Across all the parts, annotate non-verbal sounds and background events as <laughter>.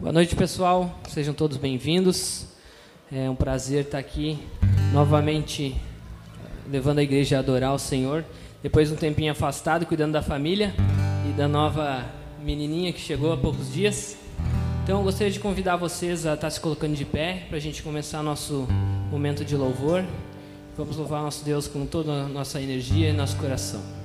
Boa noite, pessoal. Sejam todos bem-vindos. É um prazer estar aqui novamente eh, levando a igreja a adorar o Senhor. Depois de um tempinho afastado, cuidando da família e da nova menininha que chegou há poucos dias. Então, eu gostaria de convidar vocês a estar se colocando de pé para a gente começar nosso momento de louvor. Vamos louvar nosso Deus com toda a nossa energia e nosso coração.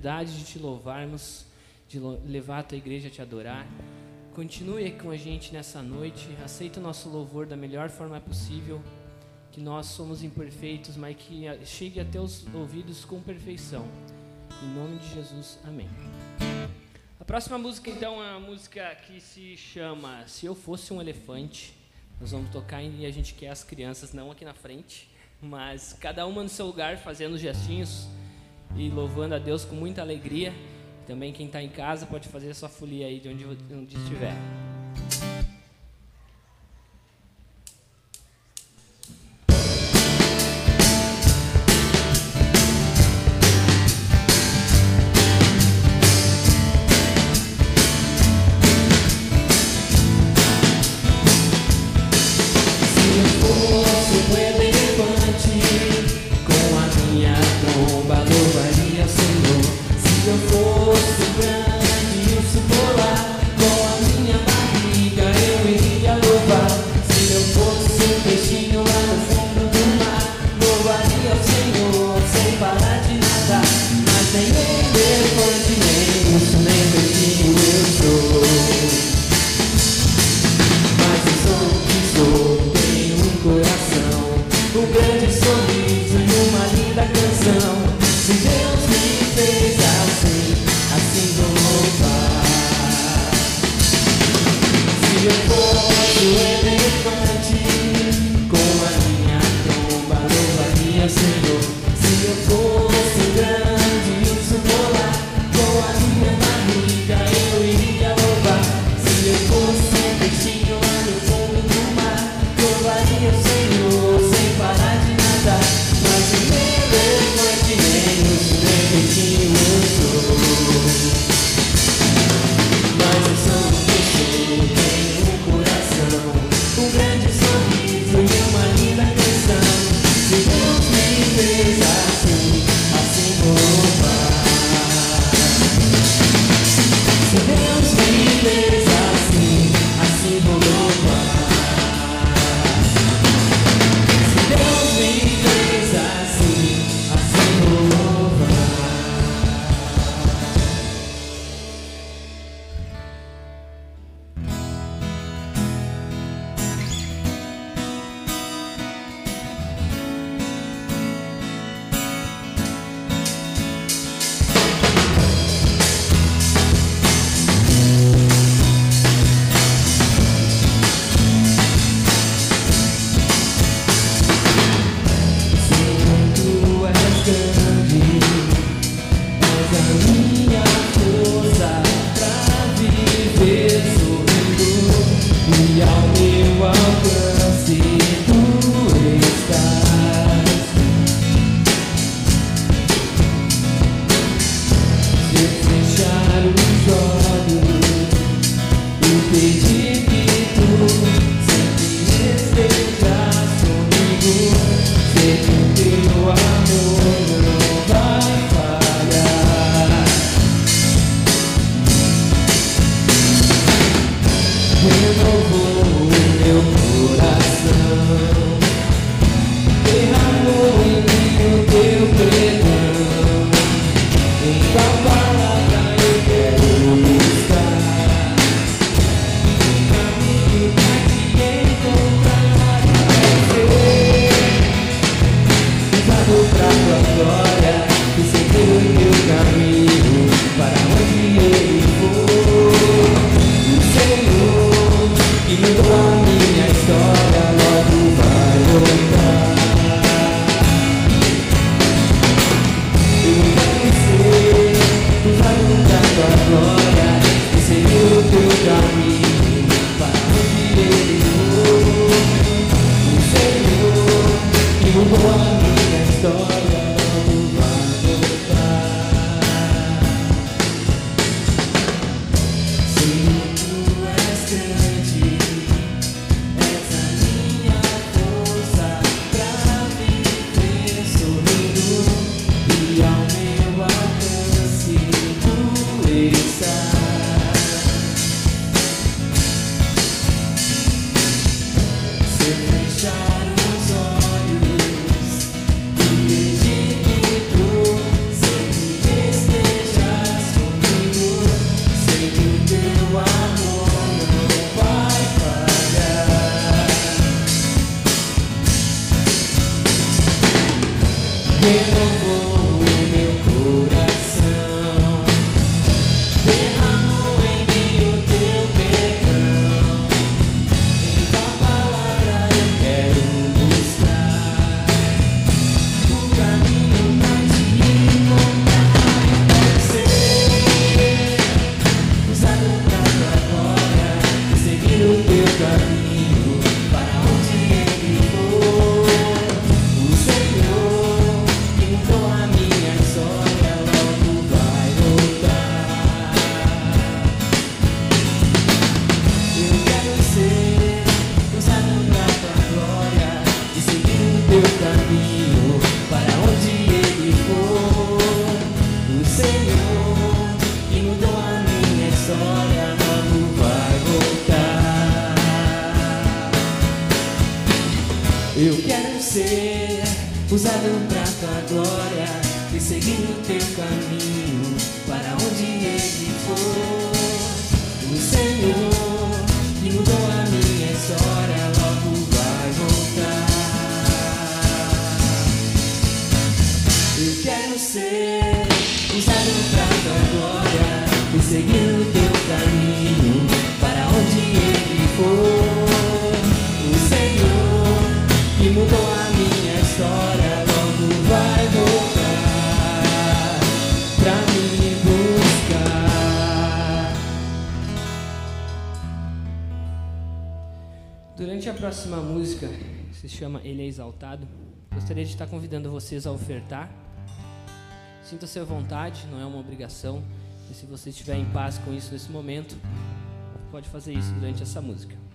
Oportunidade de te louvarmos, de levar a tua igreja a te adorar. Continue com a gente nessa noite. Aceita o nosso louvor da melhor forma possível. Que nós somos imperfeitos, mas que chegue até os ouvidos com perfeição. Em nome de Jesus, amém. A próxima música, então, é uma música que se chama Se Eu Fosse um Elefante. Nós vamos tocar e a gente quer as crianças, não aqui na frente, mas cada uma no seu lugar, fazendo gestinhos e louvando a Deus com muita alegria. Também quem está em casa pode fazer sua folia aí de onde, onde estiver. De estar convidando vocês a ofertar. Sinta-se à vontade, não é uma obrigação. E se você estiver em paz com isso nesse momento, pode fazer isso durante essa música.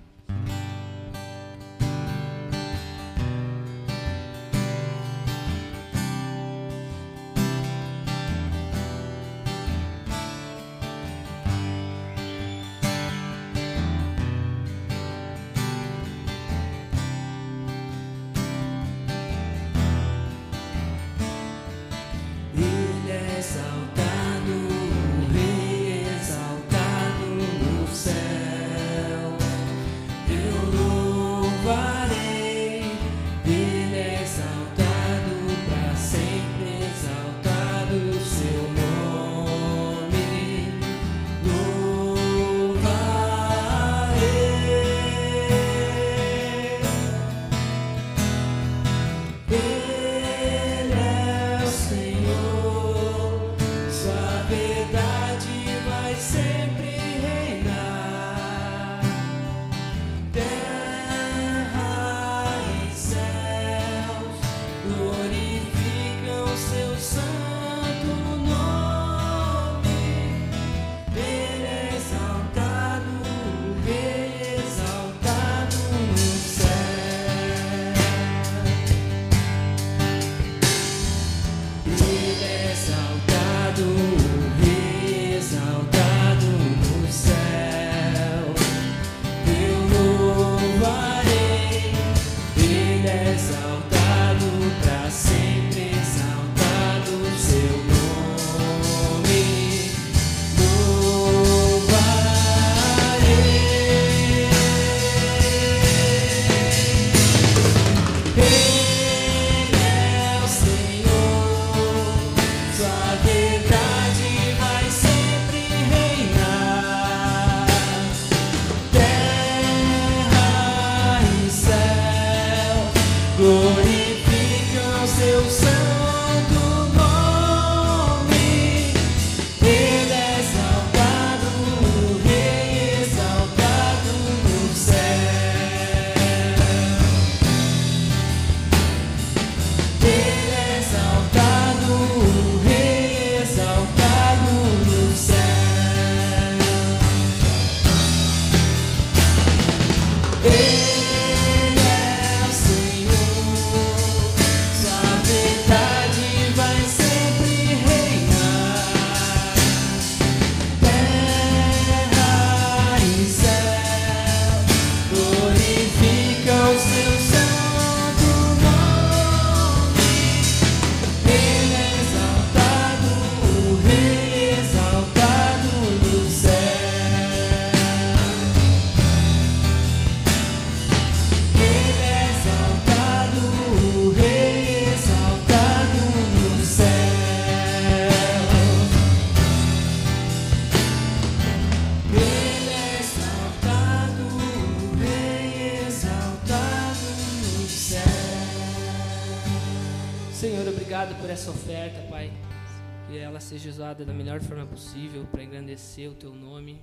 Usada da melhor forma possível para engrandecer o teu nome,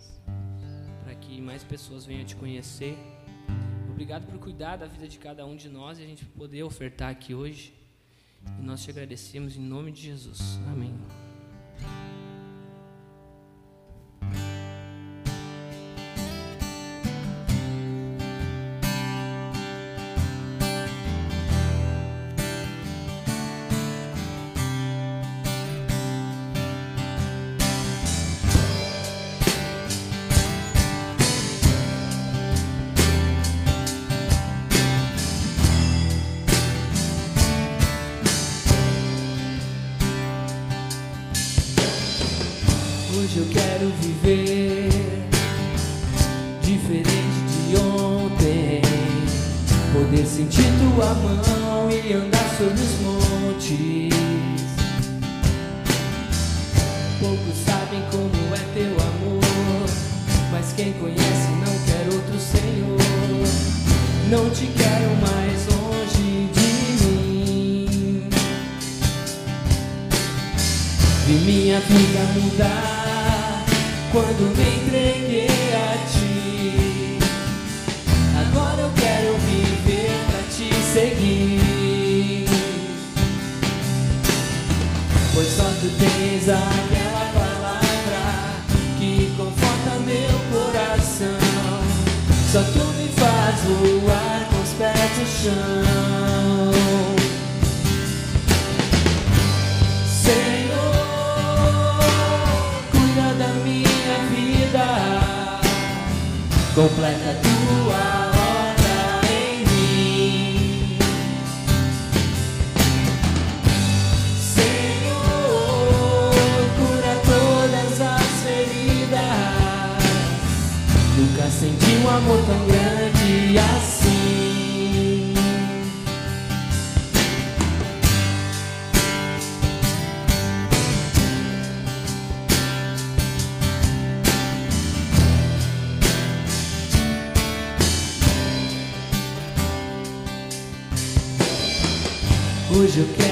para que mais pessoas venham te conhecer. Obrigado por cuidar da vida de cada um de nós e a gente poder ofertar aqui hoje. E nós te agradecemos em nome de Jesus. Amém. Um amor tão grande assim. Hoje eu quero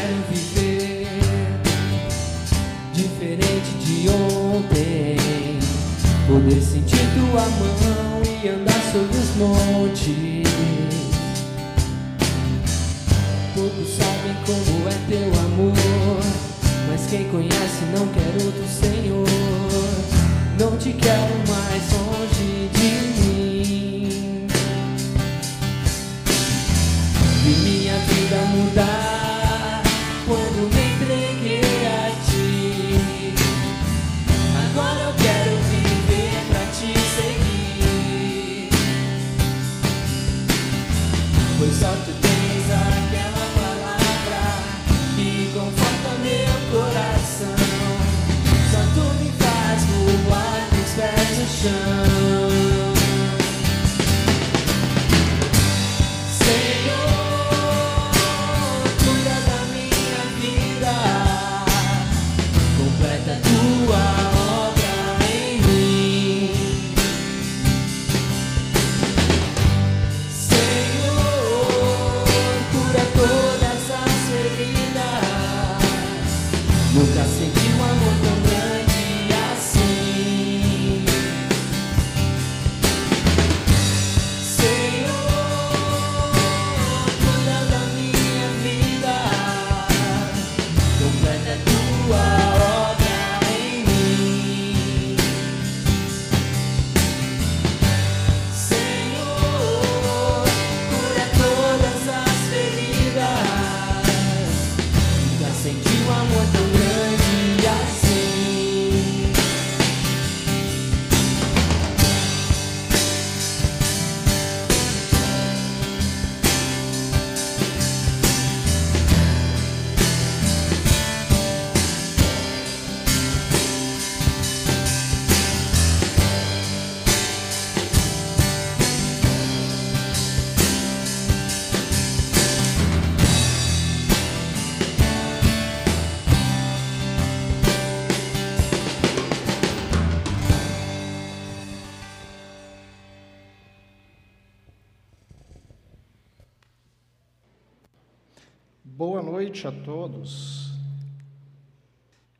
noite a todos.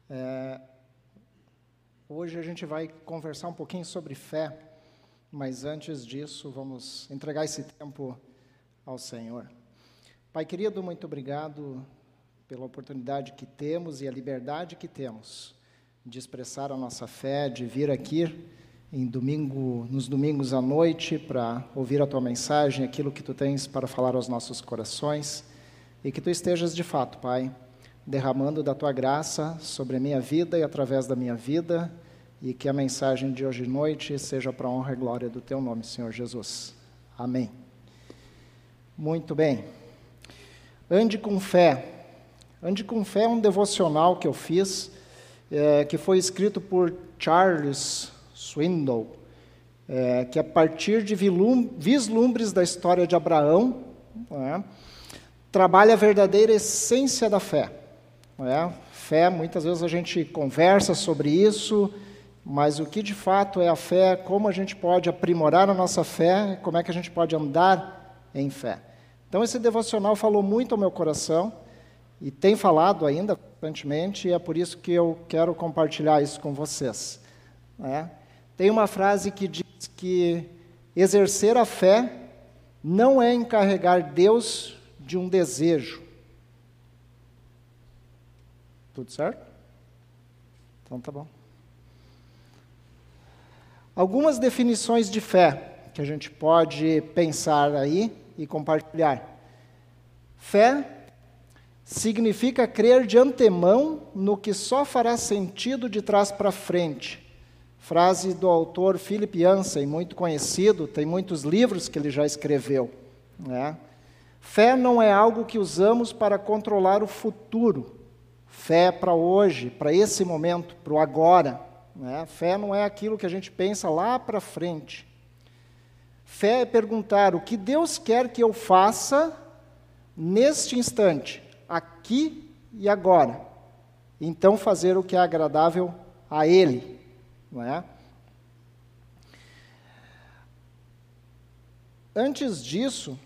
É, hoje a gente vai conversar um pouquinho sobre fé, mas antes disso, vamos entregar esse tempo ao Senhor. Pai querido, muito obrigado pela oportunidade que temos e a liberdade que temos de expressar a nossa fé, de vir aqui em domingo, nos domingos à noite para ouvir a tua mensagem, aquilo que tu tens para falar aos nossos corações. E que tu estejas de fato, Pai, derramando da tua graça sobre a minha vida e através da minha vida, e que a mensagem de hoje à noite seja para a honra e glória do teu nome, Senhor Jesus. Amém. Muito bem. Ande com fé. Ande com fé é um devocional que eu fiz, é, que foi escrito por Charles Swindoll, é, que a partir de vislumbres da história de Abraão, não é? Trabalha a verdadeira essência da fé. é? Fé, muitas vezes a gente conversa sobre isso, mas o que de fato é a fé, como a gente pode aprimorar a nossa fé, como é que a gente pode andar em fé. Então, esse devocional falou muito ao meu coração e tem falado ainda constantemente, e é por isso que eu quero compartilhar isso com vocês. né? Tem uma frase que diz que exercer a fé não é encarregar Deus de um desejo. Tudo certo? Então tá bom. Algumas definições de fé que a gente pode pensar aí e compartilhar. Fé significa crer de antemão no que só fará sentido de trás para frente. Frase do autor Philip Yancey, muito conhecido, tem muitos livros que ele já escreveu. Né? Fé não é algo que usamos para controlar o futuro. Fé para hoje, para esse momento, para o agora. Né? Fé não é aquilo que a gente pensa lá para frente. Fé é perguntar o que Deus quer que eu faça neste instante, aqui e agora. Então fazer o que é agradável a Ele. Não é? Antes disso,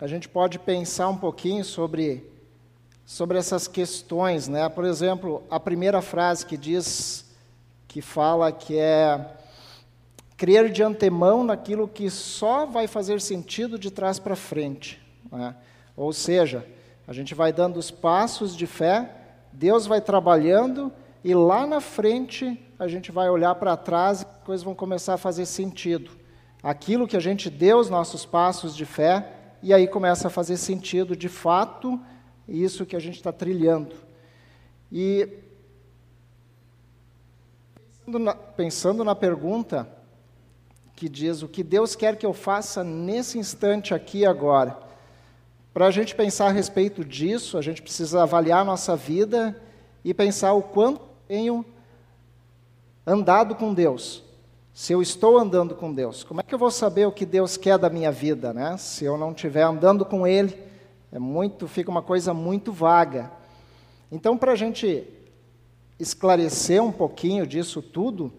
a gente pode pensar um pouquinho sobre, sobre essas questões. Né? Por exemplo, a primeira frase que diz, que fala que é crer de antemão naquilo que só vai fazer sentido de trás para frente. Né? Ou seja, a gente vai dando os passos de fé, Deus vai trabalhando e lá na frente a gente vai olhar para trás e as coisas vão começar a fazer sentido. Aquilo que a gente deu os nossos passos de fé, e aí começa a fazer sentido de fato isso que a gente está trilhando. E pensando na, pensando na pergunta que diz o que Deus quer que eu faça nesse instante aqui agora. Para a gente pensar a respeito disso, a gente precisa avaliar a nossa vida e pensar o quanto tenho andado com Deus se eu estou andando com Deus, como é que eu vou saber o que Deus quer da minha vida, né? Se eu não estiver andando com Ele, é muito, fica uma coisa muito vaga. Então, para a gente esclarecer um pouquinho disso tudo,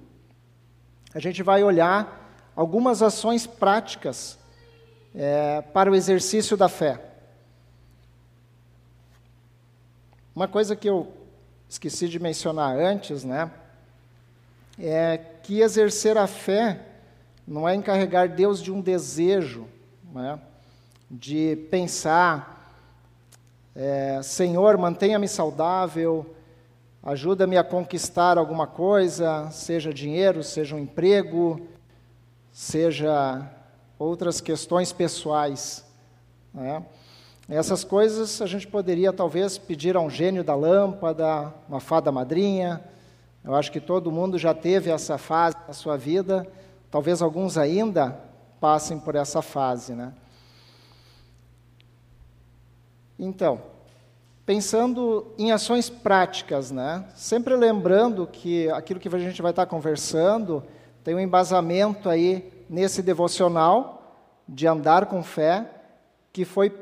a gente vai olhar algumas ações práticas é, para o exercício da fé. Uma coisa que eu esqueci de mencionar antes, né? é que exercer a fé não é encarregar Deus de um desejo, né? de pensar, é, Senhor, mantenha-me saudável, ajuda-me a conquistar alguma coisa, seja dinheiro, seja um emprego, seja outras questões pessoais. Né? Essas coisas a gente poderia talvez pedir a um gênio da lâmpada, uma fada madrinha, eu acho que todo mundo já teve essa fase na sua vida, talvez alguns ainda passem por essa fase, né? Então, pensando em ações práticas, né? Sempre lembrando que aquilo que a gente vai estar conversando tem um embasamento aí nesse devocional de andar com fé, que foi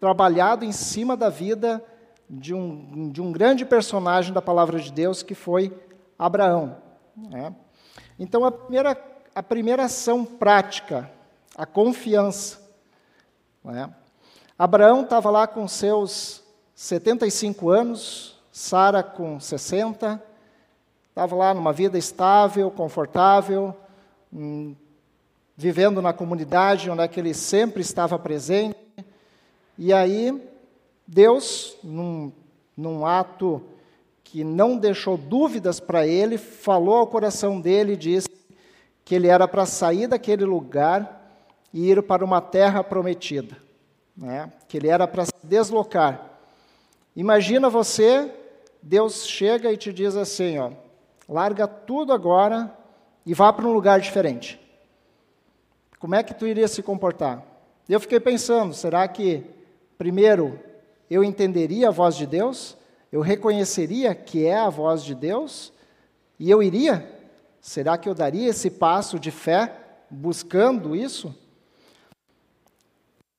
trabalhado em cima da vida de um, de um grande personagem da palavra de Deus, que foi Abraão. Né? Então, a primeira, a primeira ação prática, a confiança. Né? Abraão estava lá com seus 75 anos, Sara com 60, estava lá numa vida estável, confortável, hum, vivendo na comunidade onde é ele sempre estava presente. E aí, Deus, num, num ato que não deixou dúvidas para ele, falou ao coração dele e disse que ele era para sair daquele lugar e ir para uma terra prometida, né? que ele era para se deslocar. Imagina você, Deus chega e te diz assim: ó, larga tudo agora e vá para um lugar diferente. Como é que tu iria se comportar? Eu fiquei pensando, será que primeiro eu entenderia a voz de Deus? Eu reconheceria que é a voz de Deus e eu iria? Será que eu daria esse passo de fé buscando isso?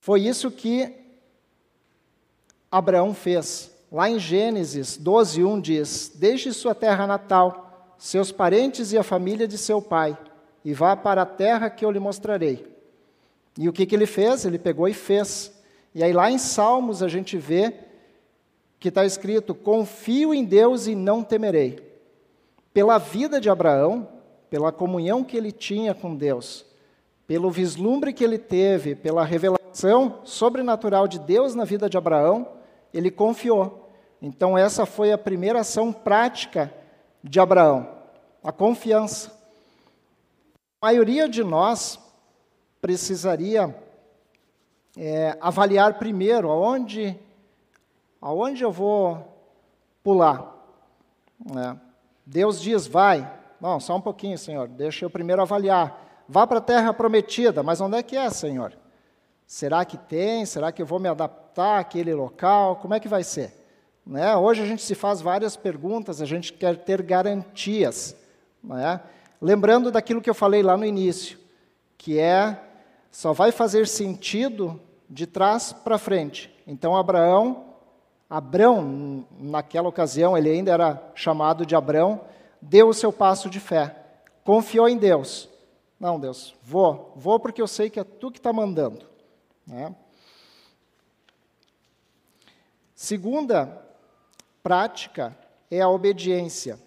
Foi isso que Abraão fez. Lá em Gênesis 12:1 diz: Deixe sua terra natal, seus parentes e a família de seu pai, e vá para a terra que eu lhe mostrarei. E o que, que ele fez? Ele pegou e fez. E aí lá em Salmos a gente vê que está escrito: Confio em Deus e não temerei. Pela vida de Abraão, pela comunhão que ele tinha com Deus, pelo vislumbre que ele teve, pela revelação ação sobrenatural de Deus na vida de Abraão, ele confiou. Então, essa foi a primeira ação prática de Abraão, a confiança. A maioria de nós precisaria é, avaliar primeiro aonde, aonde eu vou pular. É. Deus diz, vai. Não, só um pouquinho, Senhor, deixa eu primeiro avaliar. Vá para a terra prometida, mas onde é que é, Senhor? Será que tem? Será que eu vou me adaptar àquele local? Como é que vai ser? Né? Hoje a gente se faz várias perguntas, a gente quer ter garantias. Né? Lembrando daquilo que eu falei lá no início, que é só vai fazer sentido de trás para frente. Então Abraão, Abrão, naquela ocasião ele ainda era chamado de Abrão, deu o seu passo de fé, confiou em Deus. Não, Deus, vou, vou porque eu sei que é tu que está mandando. Né? Segunda prática é a obediência.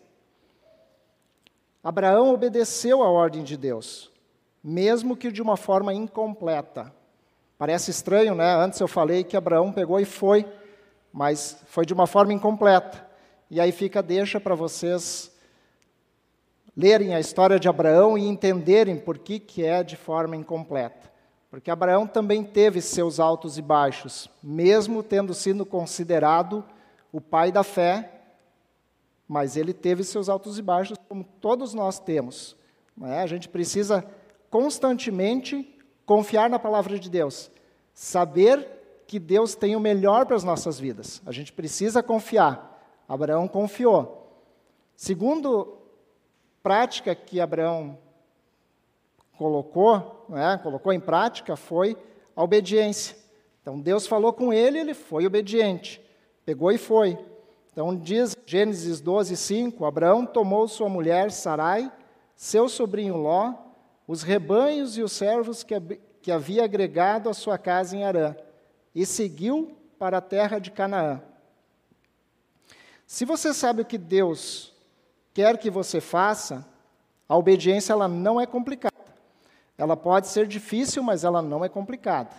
Abraão obedeceu à ordem de Deus mesmo que de uma forma incompleta. Parece estranho, né? Antes eu falei que Abraão pegou e foi, mas foi de uma forma incompleta. E aí fica deixa para vocês lerem a história de Abraão e entenderem por que, que é de forma incompleta. Porque Abraão também teve seus altos e baixos, mesmo tendo sido considerado o pai da fé, mas ele teve seus altos e baixos, como todos nós temos. É? A gente precisa constantemente confiar na palavra de Deus, saber que Deus tem o melhor para as nossas vidas. A gente precisa confiar. Abraão confiou. Segundo prática que Abraão colocou, né, colocou em prática foi a obediência. Então Deus falou com ele, ele foi obediente. Pegou e foi. Então diz Gênesis 12, 5, Abraão tomou sua mulher Sarai, seu sobrinho Ló, os rebanhos e os servos que, que havia agregado à sua casa em Arã, e seguiu para a terra de Canaã. Se você sabe o que Deus quer que você faça, a obediência ela não é complicada. Ela pode ser difícil, mas ela não é complicada.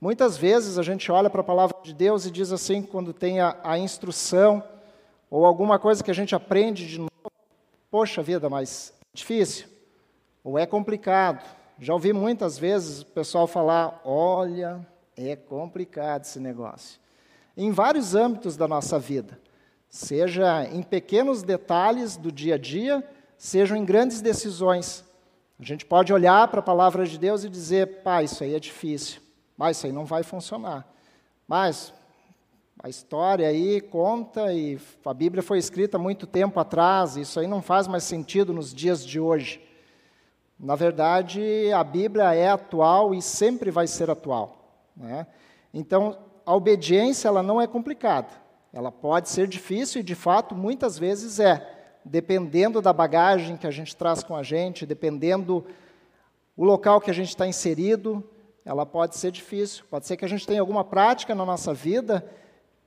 Muitas vezes a gente olha para a palavra de Deus e diz assim, quando tem a, a instrução ou alguma coisa que a gente aprende de novo, poxa vida, mas é difícil ou é complicado. Já ouvi muitas vezes o pessoal falar: olha, é complicado esse negócio. Em vários âmbitos da nossa vida, seja em pequenos detalhes do dia a dia, sejam em grandes decisões. A gente pode olhar para a palavra de Deus e dizer: pai, isso aí é difícil, mas isso aí não vai funcionar. Mas a história aí conta e a Bíblia foi escrita muito tempo atrás, isso aí não faz mais sentido nos dias de hoje. Na verdade, a Bíblia é atual e sempre vai ser atual. Né? Então, a obediência ela não é complicada. Ela pode ser difícil e, de fato, muitas vezes é, dependendo da bagagem que a gente traz com a gente, dependendo o local que a gente está inserido, ela pode ser difícil. Pode ser que a gente tenha alguma prática na nossa vida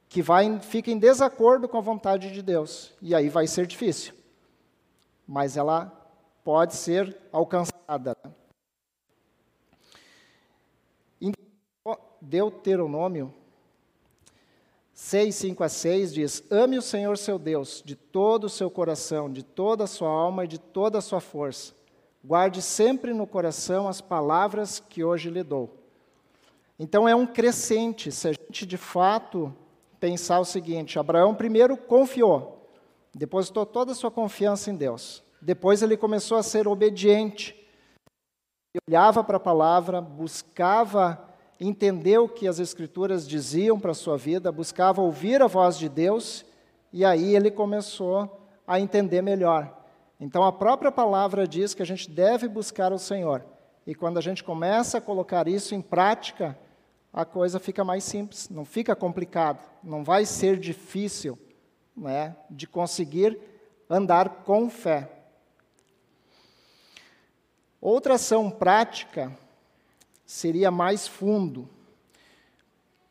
que vai, fica em desacordo com a vontade de Deus. E aí vai ser difícil. Mas ela pode ser alcançada. Em Deuteronômio 6, 5 a 6 diz: Ame o Senhor seu Deus de todo o seu coração, de toda a sua alma e de toda a sua força. Guarde sempre no coração as palavras que hoje lhe dou. Então é um crescente, se a gente de fato pensar o seguinte: Abraão primeiro confiou, depositou toda a sua confiança em Deus. Depois ele começou a ser obediente. Ele olhava para a palavra, buscava entender o que as Escrituras diziam para a sua vida, buscava ouvir a voz de Deus, e aí ele começou a entender melhor. Então a própria palavra diz que a gente deve buscar o Senhor. E quando a gente começa a colocar isso em prática, a coisa fica mais simples, não fica complicado, não vai ser difícil né, de conseguir andar com fé. Outra ação prática seria mais fundo. O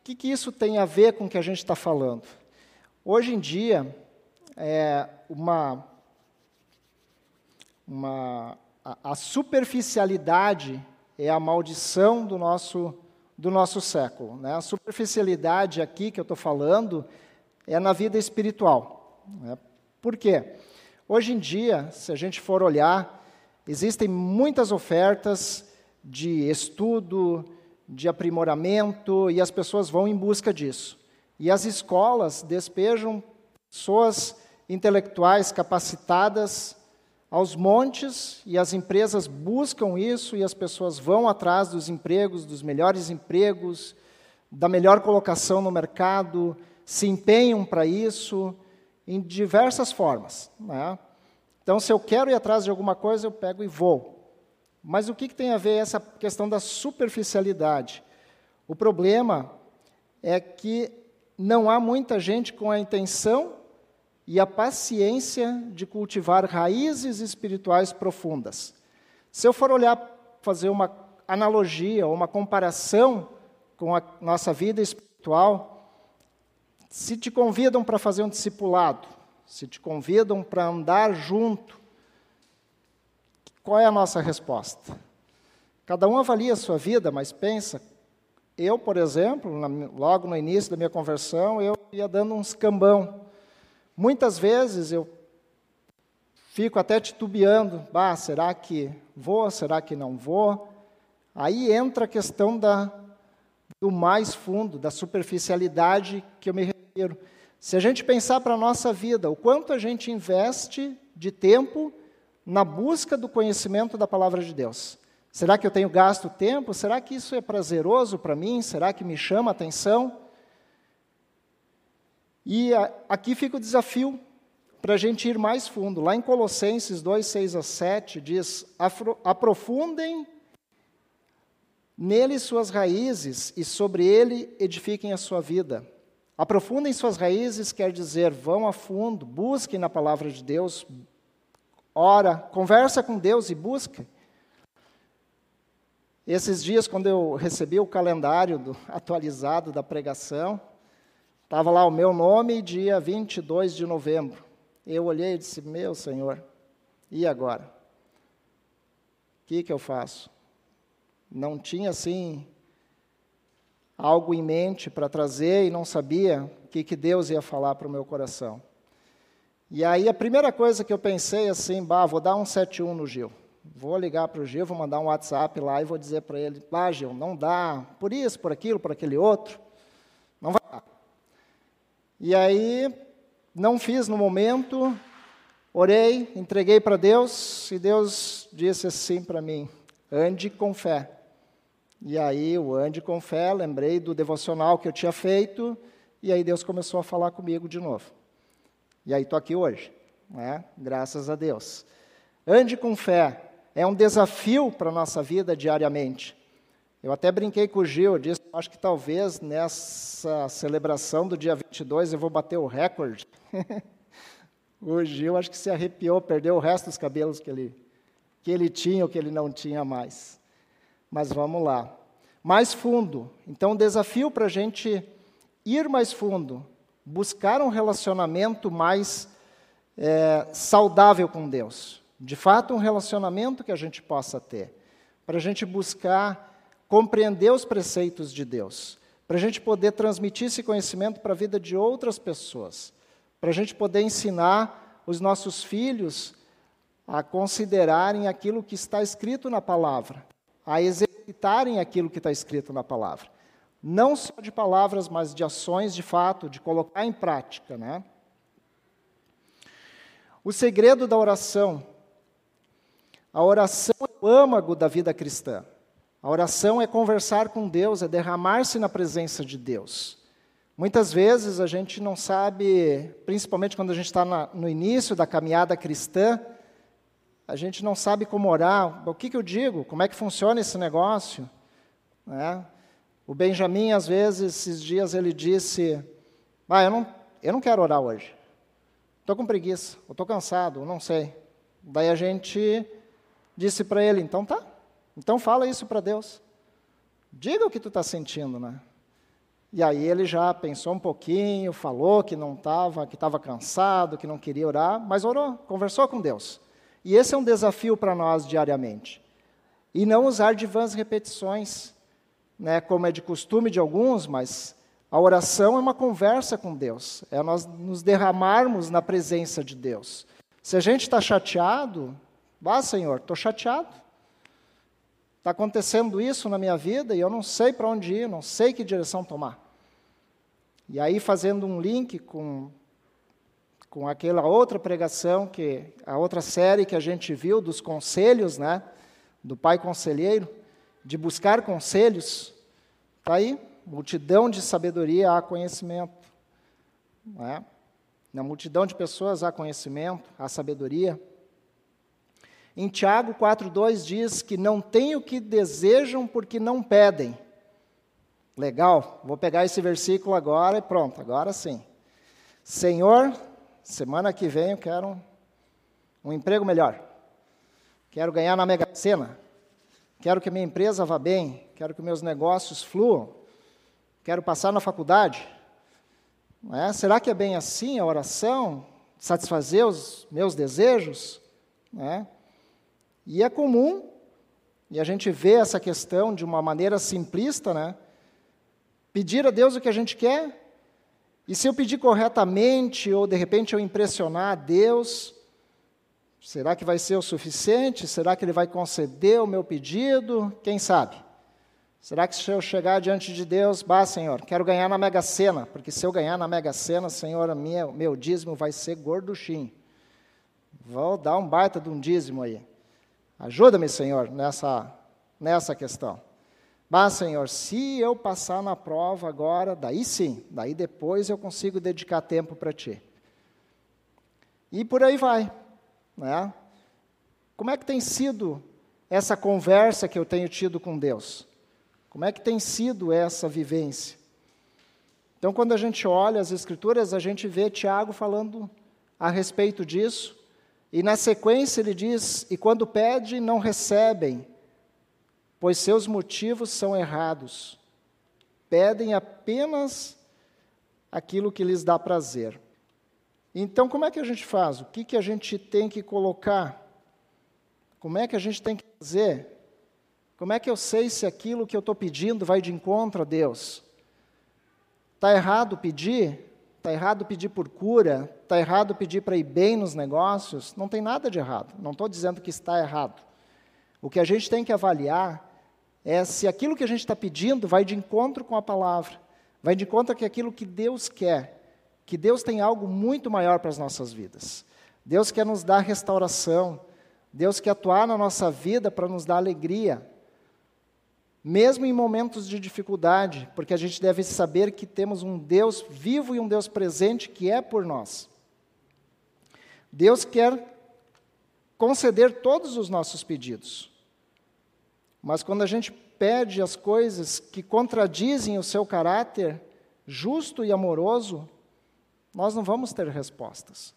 que, que isso tem a ver com o que a gente está falando? Hoje em dia, é uma, uma, a, a superficialidade é a maldição do nosso, do nosso século. Né? A superficialidade aqui que eu estou falando é na vida espiritual. Né? Por quê? Hoje em dia, se a gente for olhar, existem muitas ofertas de estudo, de aprimoramento, e as pessoas vão em busca disso. E as escolas despejam pessoas intelectuais capacitadas aos montes, e as empresas buscam isso, e as pessoas vão atrás dos empregos, dos melhores empregos, da melhor colocação no mercado, se empenham para isso em diversas formas. Né? Então, se eu quero ir atrás de alguma coisa, eu pego e vou. Mas o que, que tem a ver essa questão da superficialidade? O problema é que não há muita gente com a intenção e a paciência de cultivar raízes espirituais profundas. Se eu for olhar, fazer uma analogia, uma comparação com a nossa vida espiritual, se te convidam para fazer um discipulado, se te convidam para andar junto, qual é a nossa resposta? Cada um avalia a sua vida, mas pensa. Eu, por exemplo, logo no início da minha conversão, eu ia dando uns cambão. Muitas vezes eu fico até titubeando, bah, será que vou, será que não vou? Aí entra a questão da, do mais fundo, da superficialidade que eu me refiro. Se a gente pensar para a nossa vida, o quanto a gente investe de tempo na busca do conhecimento da palavra de Deus. Será que eu tenho gasto tempo? Será que isso é prazeroso para mim? Será que me chama a atenção? E a, aqui fica o desafio para a gente ir mais fundo. Lá em Colossenses 2, 6 a 7, diz: Aprofundem nele suas raízes e sobre ele edifiquem a sua vida. Aprofundem suas raízes quer dizer vão a fundo, busquem na palavra de Deus, ora, conversa com Deus e busca. Esses dias, quando eu recebi o calendário do, <laughs> atualizado da pregação, estava lá o meu nome, dia 22 de novembro. Eu olhei e disse: Meu Senhor, e agora? O que, que eu faço? Não tinha assim algo em mente para trazer e não sabia o que, que Deus ia falar para o meu coração. E aí a primeira coisa que eu pensei assim, bah, vou dar um 71 no Gil. Vou ligar para o Gil, vou mandar um WhatsApp lá e vou dizer para ele, bah, Gil, não dá, por isso, por aquilo, por aquele outro. Não vai dar. E aí, não fiz no momento, orei, entreguei para Deus, e Deus disse assim para mim, ande com fé. E aí, o ande com fé, lembrei do devocional que eu tinha feito, e aí Deus começou a falar comigo de novo. E aí estou aqui hoje, né? graças a Deus. Ande com fé, é um desafio para a nossa vida diariamente. Eu até brinquei com o Gil, disse, acho que talvez nessa celebração do dia 22 eu vou bater o recorde. <laughs> o Gil acho que se arrepiou, perdeu o resto dos cabelos que ele, que ele tinha ou que ele não tinha mais. Mas vamos lá. Mais fundo. Então, o desafio para a gente ir mais fundo buscar um relacionamento mais é, saudável com Deus. De fato, um relacionamento que a gente possa ter. Para a gente buscar compreender os preceitos de Deus. Para a gente poder transmitir esse conhecimento para a vida de outras pessoas. Para a gente poder ensinar os nossos filhos a considerarem aquilo que está escrito na palavra, a exercitarem aquilo que está escrito na palavra não só de palavras, mas de ações de fato, de colocar em prática, né? O segredo da oração. A oração é o âmago da vida cristã. A oração é conversar com Deus, é derramar-se na presença de Deus. Muitas vezes a gente não sabe, principalmente quando a gente está no início da caminhada cristã, a gente não sabe como orar. O que, que eu digo? Como é que funciona esse negócio? Né? O Benjamin, às vezes, esses dias, ele disse: Ah, eu não, eu não quero orar hoje. Estou com preguiça, ou estou cansado, não sei. Daí a gente disse para ele: Então tá, então fala isso para Deus. Diga o que tu está sentindo, né? E aí ele já pensou um pouquinho, falou que não estava, que estava cansado, que não queria orar, mas orou, conversou com Deus. E esse é um desafio para nós diariamente. e não usar de vãs repetições, né, como é de costume de alguns, mas a oração é uma conversa com Deus, é nós nos derramarmos na presença de Deus. Se a gente está chateado, vá, Senhor, estou chateado. Está acontecendo isso na minha vida e eu não sei para onde ir, não sei que direção tomar. E aí, fazendo um link com, com aquela outra pregação, que a outra série que a gente viu dos conselhos, né? do pai conselheiro, de buscar conselhos, está aí, multidão de sabedoria há conhecimento. É? Na multidão de pessoas há conhecimento, há sabedoria. Em Tiago 4,2 diz que não têm o que desejam porque não pedem. Legal, vou pegar esse versículo agora e pronto, agora sim. Senhor, semana que vem eu quero um, um emprego melhor. Quero ganhar na Mega Sena. Quero que minha empresa vá bem. Quero que meus negócios fluam. Quero passar na faculdade. É? Será que é bem assim a oração? Satisfazer os meus desejos? É? E é comum, e a gente vê essa questão de uma maneira simplista, né? Pedir a Deus o que a gente quer. E se eu pedir corretamente, ou de repente eu impressionar a Deus, Será que vai ser o suficiente? Será que ele vai conceder o meu pedido? Quem sabe? Será que se eu chegar diante de Deus, bah, Senhor, quero ganhar na Mega Sena, porque se eu ganhar na Mega Sena, Senhor, minha, meu dízimo vai ser gorduchinho. Vou dar um baita de um dízimo aí. Ajuda-me, Senhor, nessa, nessa questão. Bah, Senhor, se eu passar na prova agora, daí sim, daí depois eu consigo dedicar tempo para Ti. E por aí vai. Né? Como é que tem sido essa conversa que eu tenho tido com Deus? Como é que tem sido essa vivência? Então, quando a gente olha as Escrituras, a gente vê Tiago falando a respeito disso, e na sequência ele diz: E quando pede, não recebem, pois seus motivos são errados. Pedem apenas aquilo que lhes dá prazer. Então, como é que a gente faz? O que, que a gente tem que colocar? Como é que a gente tem que fazer? Como é que eu sei se aquilo que eu estou pedindo vai de encontro a Deus? Está errado pedir? Está errado pedir por cura? Está errado pedir para ir bem nos negócios? Não tem nada de errado. Não estou dizendo que está errado. O que a gente tem que avaliar é se aquilo que a gente está pedindo vai de encontro com a palavra, vai de encontro com aquilo que Deus quer que Deus tem algo muito maior para as nossas vidas. Deus quer nos dar restauração, Deus quer atuar na nossa vida para nos dar alegria, mesmo em momentos de dificuldade, porque a gente deve saber que temos um Deus vivo e um Deus presente que é por nós. Deus quer conceder todos os nossos pedidos, mas quando a gente pede as coisas que contradizem o seu caráter justo e amoroso, nós não vamos ter respostas.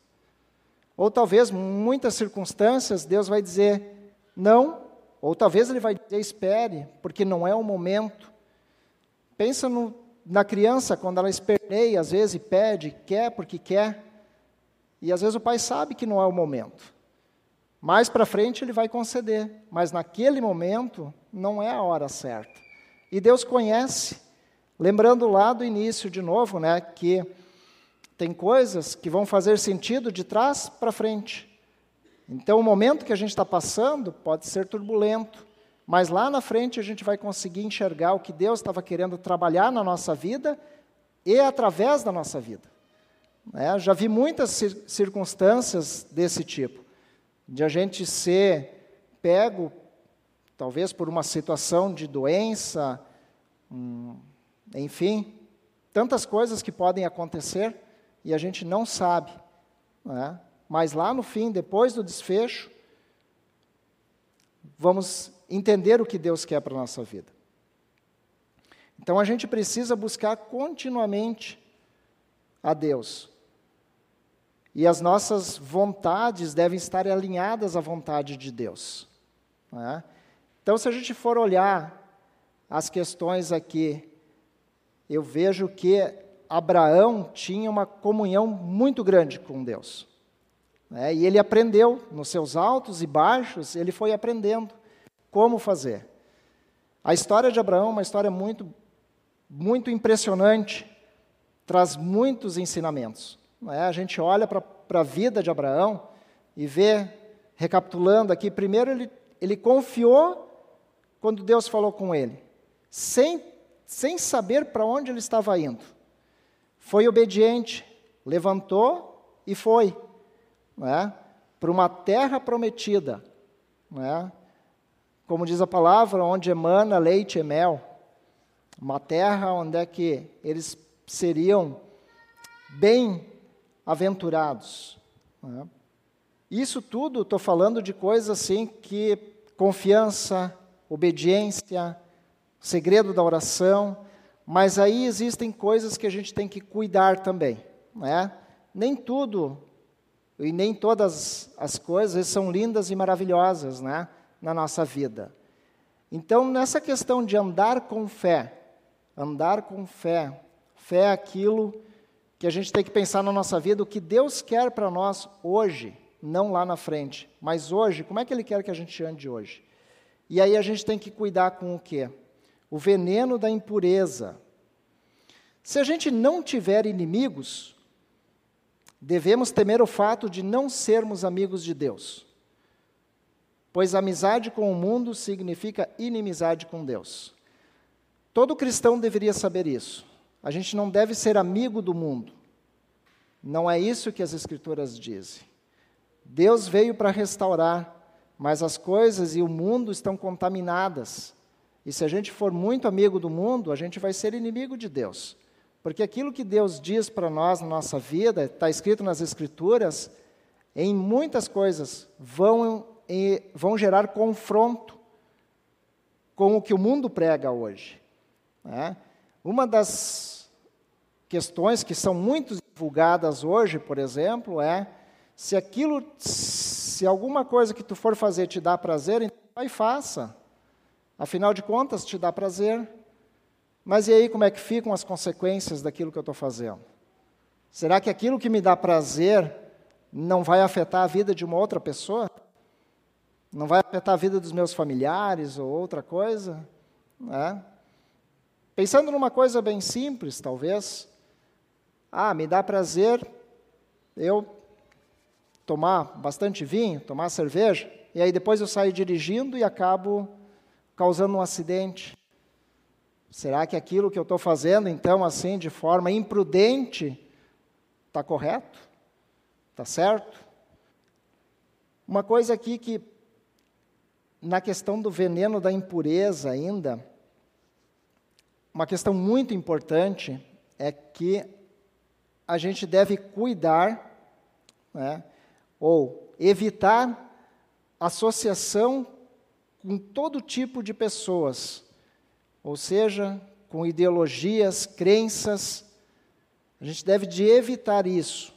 Ou talvez, muitas circunstâncias, Deus vai dizer não, ou talvez Ele vai dizer espere, porque não é o momento. Pensa no, na criança, quando ela esperneia, às vezes, pede, quer porque quer, e às vezes o pai sabe que não é o momento. Mais para frente ele vai conceder, mas naquele momento não é a hora certa. E Deus conhece. Lembrando lá do início de novo, né, que tem coisas que vão fazer sentido de trás para frente. Então, o momento que a gente está passando pode ser turbulento, mas lá na frente a gente vai conseguir enxergar o que Deus estava querendo trabalhar na nossa vida e através da nossa vida. É, já vi muitas circunstâncias desse tipo, de a gente ser pego, talvez por uma situação de doença, hum, enfim, tantas coisas que podem acontecer e a gente não sabe. Né? Mas lá no fim, depois do desfecho, vamos entender o que Deus quer para a nossa vida. Então a gente precisa buscar continuamente a Deus. E as nossas vontades devem estar alinhadas à vontade de Deus. Né? Então, se a gente for olhar as questões aqui, eu vejo que Abraão tinha uma comunhão muito grande com Deus. Né? E ele aprendeu, nos seus altos e baixos, ele foi aprendendo. como fazer. A história de Abraão é uma história muito, muito impressionante, traz muitos ensinamentos. É? A gente olha para a vida de Abraão e vê, recapitulando aqui, primeiro ele, ele confiou quando Deus falou com ele, sem, sem saber para onde ele estava indo. Foi obediente, levantou e foi é? para uma terra prometida. É? Como diz a palavra, onde emana leite e mel. Uma terra onde é que eles seriam bem aventurados. É? Isso tudo, estou falando de coisas assim que confiança, obediência, segredo da oração, mas aí existem coisas que a gente tem que cuidar também. Né? Nem tudo e nem todas as coisas são lindas e maravilhosas né, na nossa vida. Então, nessa questão de andar com fé, andar com fé, fé é aquilo que a gente tem que pensar na nossa vida, o que Deus quer para nós hoje, não lá na frente, mas hoje, como é que Ele quer que a gente ande hoje? E aí a gente tem que cuidar com o quê? O veneno da impureza. Se a gente não tiver inimigos, devemos temer o fato de não sermos amigos de Deus. Pois amizade com o mundo significa inimizade com Deus. Todo cristão deveria saber isso. A gente não deve ser amigo do mundo. Não é isso que as Escrituras dizem. Deus veio para restaurar, mas as coisas e o mundo estão contaminadas. E se a gente for muito amigo do mundo, a gente vai ser inimigo de Deus. Porque aquilo que Deus diz para nós na nossa vida, está escrito nas Escrituras, em muitas coisas vão, vão gerar confronto com o que o mundo prega hoje. Né? Uma das questões que são muito divulgadas hoje, por exemplo, é se aquilo, se alguma coisa que tu for fazer te dá prazer, então vai e faça. Afinal de contas, te dá prazer. Mas e aí como é que ficam as consequências daquilo que eu estou fazendo? Será que aquilo que me dá prazer não vai afetar a vida de uma outra pessoa? Não vai afetar a vida dos meus familiares ou outra coisa? É? Pensando numa coisa bem simples, talvez. Ah, me dá prazer eu tomar bastante vinho, tomar cerveja, e aí depois eu saio dirigindo e acabo causando um acidente. Será que aquilo que eu estou fazendo, então, assim, de forma imprudente, está correto? Está certo? Uma coisa aqui que, na questão do veneno da impureza ainda, uma questão muito importante é que a gente deve cuidar, né, ou evitar associação com todo tipo de pessoas ou seja, com ideologias, crenças. A gente deve de evitar isso.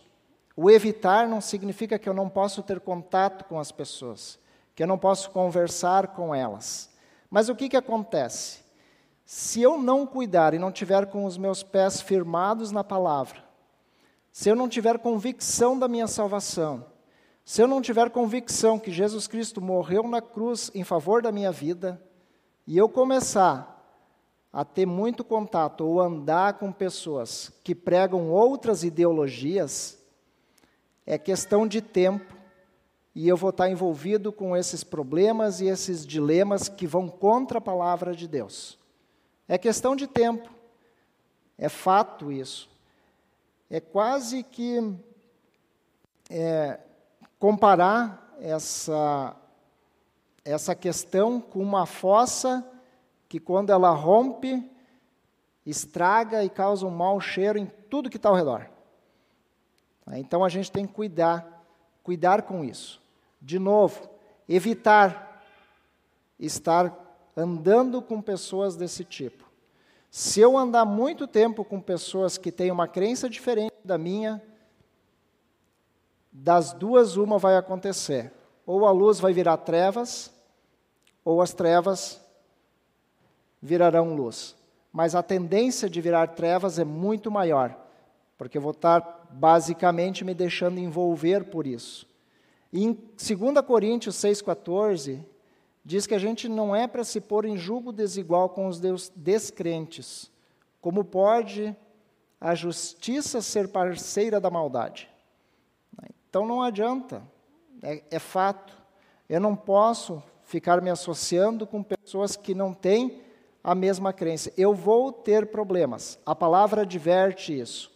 O evitar não significa que eu não posso ter contato com as pessoas, que eu não posso conversar com elas. Mas o que, que acontece? Se eu não cuidar e não tiver com os meus pés firmados na palavra, se eu não tiver convicção da minha salvação, se eu não tiver convicção que Jesus Cristo morreu na cruz em favor da minha vida, e eu começar a ter muito contato ou andar com pessoas que pregam outras ideologias, é questão de tempo e eu vou estar envolvido com esses problemas e esses dilemas que vão contra a palavra de Deus. É questão de tempo, é fato isso. É quase que é, comparar essa, essa questão com uma fossa que quando ela rompe, estraga e causa um mau cheiro em tudo que está ao redor. Então a gente tem que cuidar, cuidar com isso. De novo, evitar estar andando com pessoas desse tipo. Se eu andar muito tempo com pessoas que têm uma crença diferente da minha, das duas uma vai acontecer. Ou a luz vai virar trevas, ou as trevas virarão luz. Mas a tendência de virar trevas é muito maior, porque eu vou estar basicamente me deixando envolver por isso. Em 2 Coríntios 6,14, diz que a gente não é para se pôr em julgo desigual com os descrentes. Como pode a justiça ser parceira da maldade? Então não adianta, é, é fato. Eu não posso ficar me associando com pessoas que não têm a mesma crença. Eu vou ter problemas. A palavra adverte isso.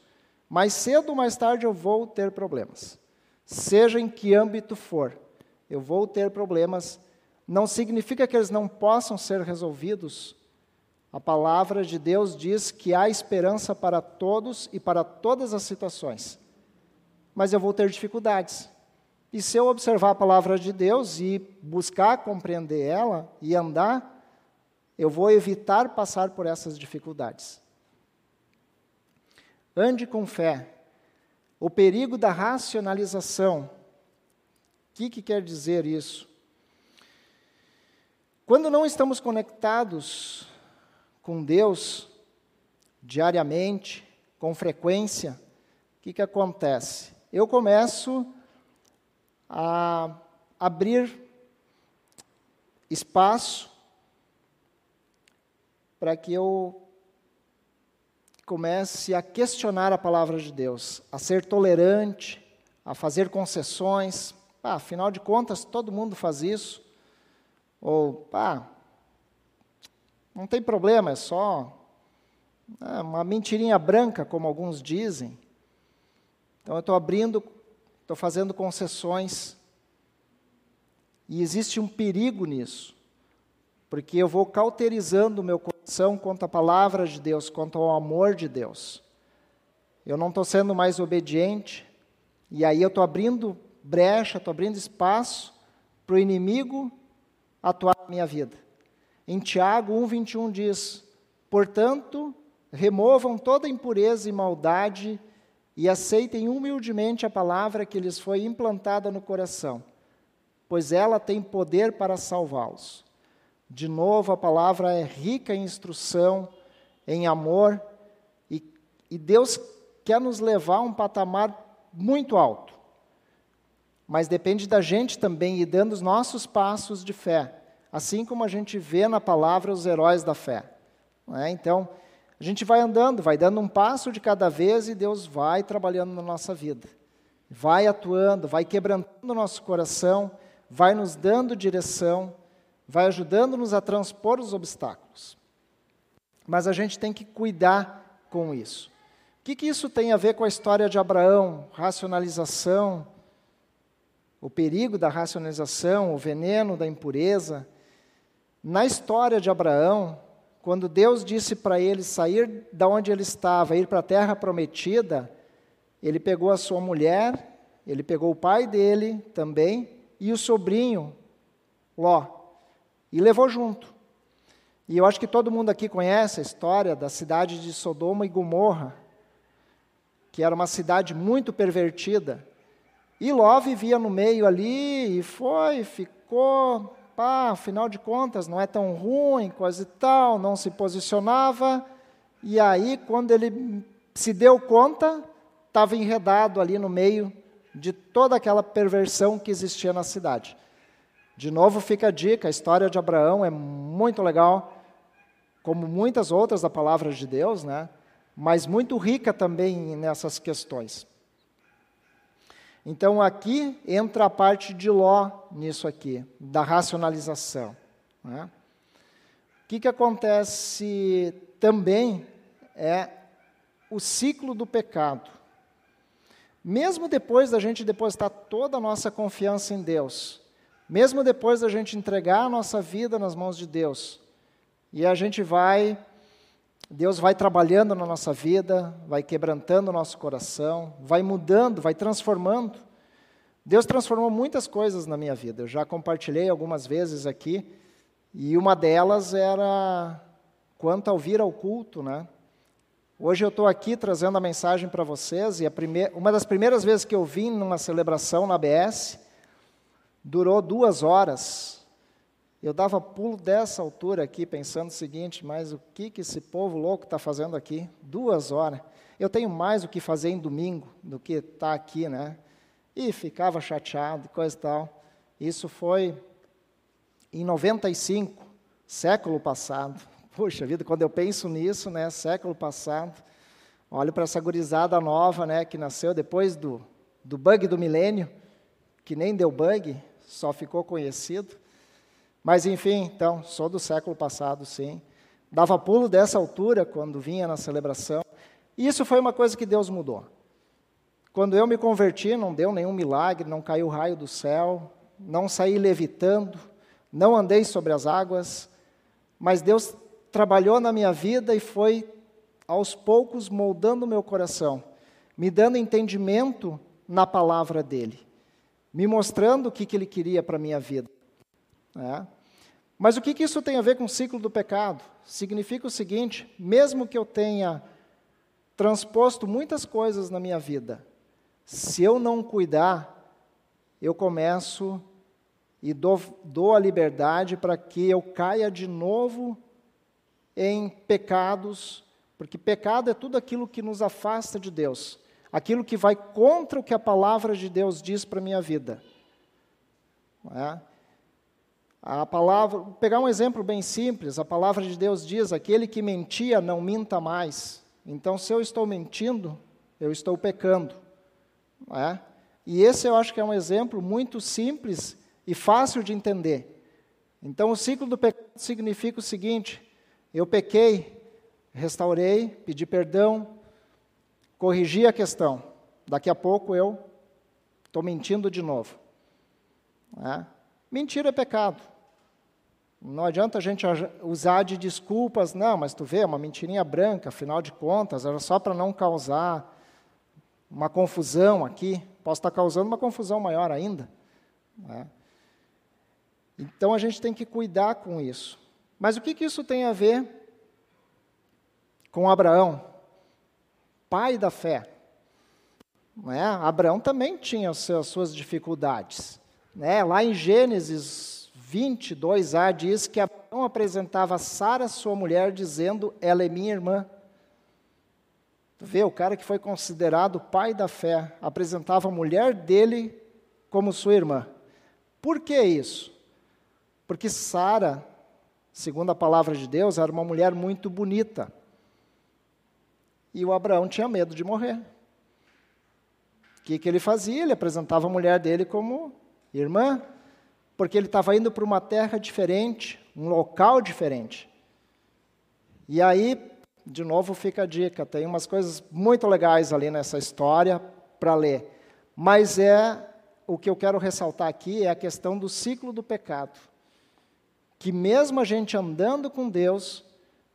Mais cedo ou mais tarde eu vou ter problemas. Seja em que âmbito for, eu vou ter problemas. Não significa que eles não possam ser resolvidos. A palavra de Deus diz que há esperança para todos e para todas as situações. Mas eu vou ter dificuldades. E se eu observar a palavra de Deus e buscar compreender ela e andar, eu vou evitar passar por essas dificuldades. Ande com fé. O perigo da racionalização. O que, que quer dizer isso? Quando não estamos conectados com Deus diariamente, com frequência, o que, que acontece? Eu começo a abrir espaço para que eu comece a questionar a palavra de Deus, a ser tolerante, a fazer concessões. Ah, afinal de contas, todo mundo faz isso. Ou, ah, não tem problema, é só ah, uma mentirinha branca, como alguns dizem. Então, eu estou abrindo estou fazendo concessões. E existe um perigo nisso, porque eu vou cauterizando o meu coração quanto à palavra de Deus, quanto ao amor de Deus. Eu não estou sendo mais obediente, e aí eu estou abrindo brecha, estou abrindo espaço para o inimigo atuar na minha vida. Em Tiago 1,21 diz: Portanto, removam toda impureza e maldade e aceitem humildemente a palavra que lhes foi implantada no coração, pois ela tem poder para salvá-los. De novo, a palavra é rica em instrução, em amor, e, e Deus quer nos levar a um patamar muito alto. Mas depende da gente também ir dando os nossos passos de fé, assim como a gente vê na palavra os heróis da fé. É? Então, a gente vai andando, vai dando um passo de cada vez e Deus vai trabalhando na nossa vida. Vai atuando, vai quebrantando o nosso coração, vai nos dando direção, vai ajudando-nos a transpor os obstáculos. Mas a gente tem que cuidar com isso. O que, que isso tem a ver com a história de Abraão? Racionalização, o perigo da racionalização, o veneno da impureza. Na história de Abraão, quando Deus disse para ele sair da onde ele estava, ir para a terra prometida, ele pegou a sua mulher, ele pegou o pai dele também e o sobrinho, Ló, e levou junto. E eu acho que todo mundo aqui conhece a história da cidade de Sodoma e Gomorra, que era uma cidade muito pervertida. E Ló vivia no meio ali e foi, ficou pá, afinal de contas não é tão ruim, coisa e tal, não se posicionava. E aí, quando ele se deu conta, estava enredado ali no meio de toda aquela perversão que existia na cidade. De novo fica a dica, a história de Abraão é muito legal, como muitas outras da palavra de Deus, né? mas muito rica também nessas questões. Então aqui entra a parte de Ló nisso aqui, da racionalização. Né? O que, que acontece também é o ciclo do pecado. Mesmo depois da gente depositar toda a nossa confiança em Deus, mesmo depois da gente entregar a nossa vida nas mãos de Deus, e a gente vai Deus vai trabalhando na nossa vida, vai quebrantando o nosso coração, vai mudando, vai transformando. Deus transformou muitas coisas na minha vida. Eu já compartilhei algumas vezes aqui, e uma delas era quanto ao vir ao culto, né? Hoje eu estou aqui trazendo a mensagem para vocês, e primeir, uma das primeiras vezes que eu vim numa celebração na ABS, durou duas horas. Eu dava pulo dessa altura aqui, pensando o seguinte: mas o que, que esse povo louco está fazendo aqui? Duas horas. Eu tenho mais o que fazer em domingo do que estar tá aqui, né? E ficava chateado, coisa e tal. Isso foi em 95, século passado. Puxa vida, quando eu penso nisso, né, século passado, olho para essa gurizada nova, né, que nasceu depois do, do bug do milênio, que nem deu bug, só ficou conhecido. Mas enfim, então, sou do século passado, sim. Dava pulo dessa altura quando vinha na celebração. E isso foi uma coisa que Deus mudou. Quando eu me converti, não deu nenhum milagre, não caiu raio do céu, não saí levitando, não andei sobre as águas, mas Deus trabalhou na minha vida e foi aos poucos moldando meu coração, me dando entendimento na palavra dele, me mostrando o que, que ele queria para a minha vida. É. Mas o que, que isso tem a ver com o ciclo do pecado? Significa o seguinte: mesmo que eu tenha transposto muitas coisas na minha vida, se eu não cuidar, eu começo e dou, dou a liberdade para que eu caia de novo em pecados, porque pecado é tudo aquilo que nos afasta de Deus, aquilo que vai contra o que a palavra de Deus diz para a minha vida. É? A palavra, pegar um exemplo bem simples, a palavra de Deus diz: aquele que mentia não minta mais. Então, se eu estou mentindo, eu estou pecando. É? E esse eu acho que é um exemplo muito simples e fácil de entender. Então, o ciclo do pecado significa o seguinte: eu pequei, restaurei, pedi perdão, corrigi a questão. Daqui a pouco eu estou mentindo de novo. É? Mentira é pecado. Não adianta a gente usar de desculpas, não, mas tu vê, é uma mentirinha branca, afinal de contas, era só para não causar uma confusão aqui. Posso estar causando uma confusão maior ainda. Né? Então a gente tem que cuidar com isso. Mas o que, que isso tem a ver com Abraão, pai da fé? Né? Abraão também tinha as suas dificuldades. Né? Lá em Gênesis 22a diz que Abraão apresentava Sara, sua mulher, dizendo: Ela é minha irmã. Tu vê, o cara que foi considerado pai da fé apresentava a mulher dele como sua irmã. Por que isso? Porque Sara, segundo a palavra de Deus, era uma mulher muito bonita. E o Abraão tinha medo de morrer. O que, que ele fazia? Ele apresentava a mulher dele como irmã, porque ele estava indo para uma terra diferente, um local diferente. E aí, de novo, fica a dica: tem umas coisas muito legais ali nessa história para ler. Mas é o que eu quero ressaltar aqui é a questão do ciclo do pecado que mesmo a gente andando com Deus,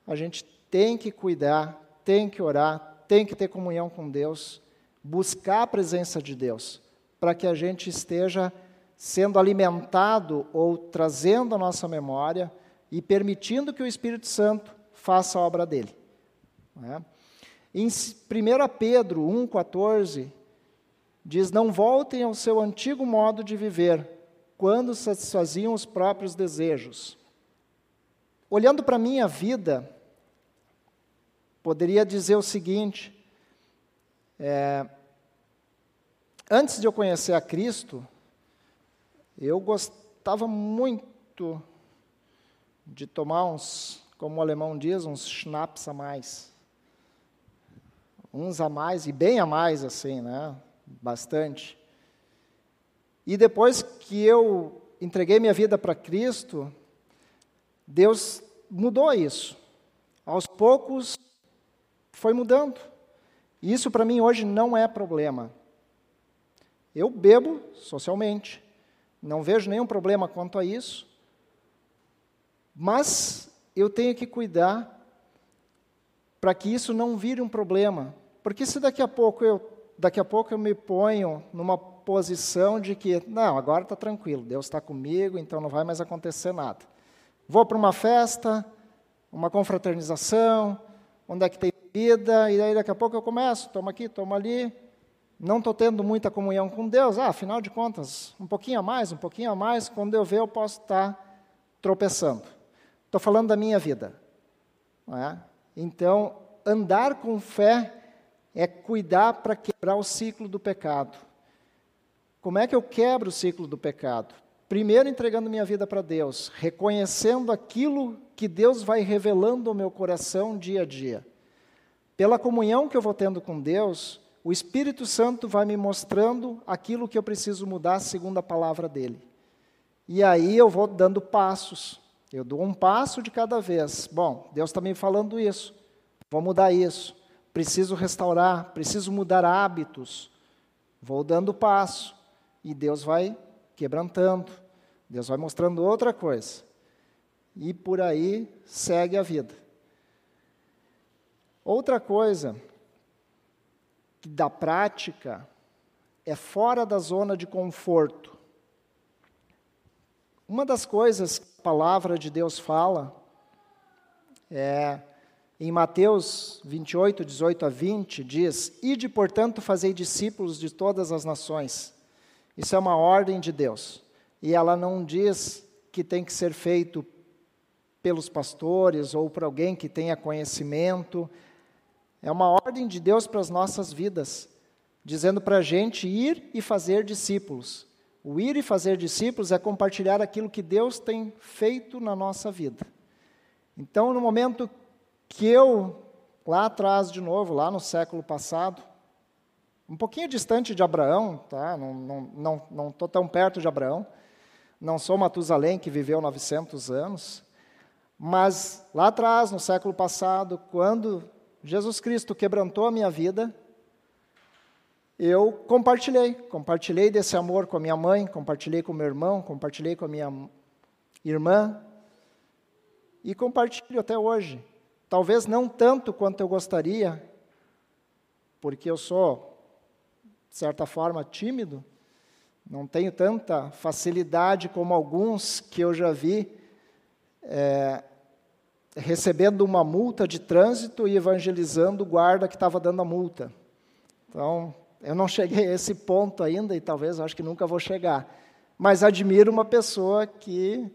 a gente tem que cuidar, tem que orar, tem que ter comunhão com Deus, buscar a presença de Deus, para que a gente esteja sendo alimentado ou trazendo a nossa memória e permitindo que o Espírito Santo faça a obra dele. É? Em 1 Pedro 1,14, diz: Não voltem ao seu antigo modo de viver, quando satisfaziam os próprios desejos. Olhando para a minha vida, poderia dizer o seguinte: é, antes de eu conhecer a Cristo, eu gostava muito de tomar uns, como o alemão diz, uns schnapps a mais. Uns a mais, e bem a mais, assim, né? Bastante. E depois que eu entreguei minha vida para Cristo, Deus mudou isso. Aos poucos foi mudando. Isso para mim hoje não é problema. Eu bebo socialmente, não vejo nenhum problema quanto a isso, mas eu tenho que cuidar para que isso não vire um problema, porque se daqui a pouco eu daqui a pouco eu me ponho numa posição de que, não, agora está tranquilo, Deus está comigo, então não vai mais acontecer nada. Vou para uma festa, uma confraternização, onde é que tem vida, e aí daqui a pouco eu começo, toma aqui, toma ali, não estou tendo muita comunhão com Deus, ah, afinal de contas, um pouquinho a mais, um pouquinho a mais, quando eu ver eu posso estar tá tropeçando. Estou falando da minha vida. É? Então, andar com fé é cuidar para quebrar o ciclo do pecado. Como é que eu quebro o ciclo do pecado? primeiro entregando minha vida para Deus, reconhecendo aquilo que Deus vai revelando ao meu coração dia a dia. Pela comunhão que eu vou tendo com Deus, o Espírito Santo vai me mostrando aquilo que eu preciso mudar segundo a palavra dele. E aí eu vou dando passos. Eu dou um passo de cada vez. Bom, Deus está me falando isso. Vou mudar isso. Preciso restaurar, preciso mudar hábitos. Vou dando passo. E Deus vai quebrantando. Deus vai mostrando outra coisa. E por aí segue a vida. Outra coisa da prática é fora da zona de conforto. Uma das coisas que a palavra de Deus fala é em Mateus 28, 18 a 20, diz: Ide, portanto, fazei discípulos de todas as nações. Isso é uma ordem de Deus. E ela não diz que tem que ser feito pelos pastores ou por alguém que tenha conhecimento. É uma ordem de Deus para as nossas vidas, dizendo para a gente ir e fazer discípulos. O ir e fazer discípulos é compartilhar aquilo que Deus tem feito na nossa vida. Então, no momento que eu, lá atrás de novo, lá no século passado, um pouquinho distante de Abraão, tá? não estou não, não, não tão perto de Abraão, não sou Matusalém, que viveu 900 anos, mas lá atrás, no século passado, quando Jesus Cristo quebrantou a minha vida, eu compartilhei, compartilhei desse amor com a minha mãe, compartilhei com meu irmão, compartilhei com a minha irmã e compartilho até hoje. Talvez não tanto quanto eu gostaria, porque eu sou, de certa forma, tímido, não tenho tanta facilidade como alguns que eu já vi é, recebendo uma multa de trânsito e evangelizando o guarda que estava dando a multa. Então, eu não cheguei a esse ponto ainda e talvez acho que nunca vou chegar. Mas admiro uma pessoa que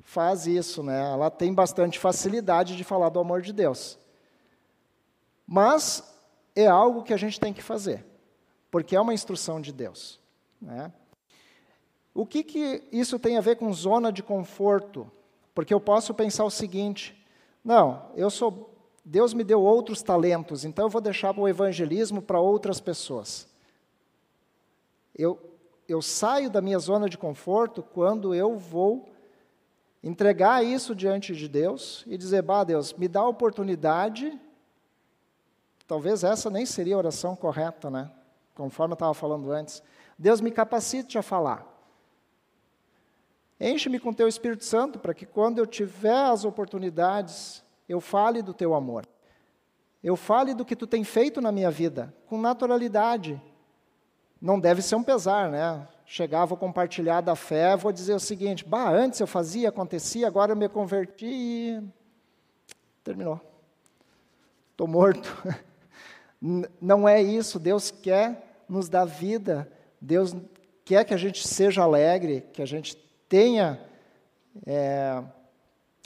faz isso, né? Ela tem bastante facilidade de falar do amor de Deus. Mas é algo que a gente tem que fazer, porque é uma instrução de Deus, né? O que, que isso tem a ver com zona de conforto? Porque eu posso pensar o seguinte: não, eu sou. Deus me deu outros talentos, então eu vou deixar o evangelismo para outras pessoas. Eu, eu saio da minha zona de conforto quando eu vou entregar isso diante de Deus e dizer: Bah, Deus, me dá a oportunidade. Talvez essa nem seria a oração correta, né? Conforme eu estava falando antes. Deus me capacite a falar. Enche-me com teu Espírito Santo para que quando eu tiver as oportunidades, eu fale do teu amor. Eu fale do que tu tem feito na minha vida, com naturalidade. Não deve ser um pesar, né? Chegar, vou compartilhar da fé, vou dizer o seguinte: bah, antes eu fazia, acontecia, agora eu me converti e. Terminou. Estou morto. <laughs> Não é isso. Deus quer nos dar vida. Deus quer que a gente seja alegre, que a gente tenha é,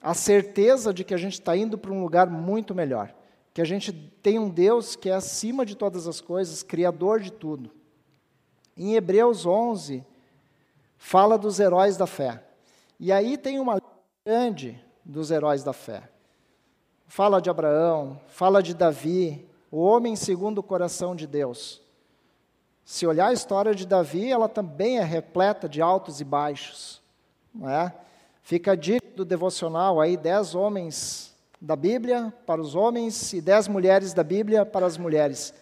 a certeza de que a gente está indo para um lugar muito melhor, que a gente tem um Deus que é acima de todas as coisas, criador de tudo. Em Hebreus 11, fala dos heróis da fé. E aí tem uma grande dos heróis da fé. Fala de Abraão, fala de Davi, o homem segundo o coração de Deus. Se olhar a história de Davi, ela também é repleta de altos e baixos. É? Fica a dica do devocional aí, dez homens da Bíblia para os homens e dez mulheres da Bíblia para as mulheres.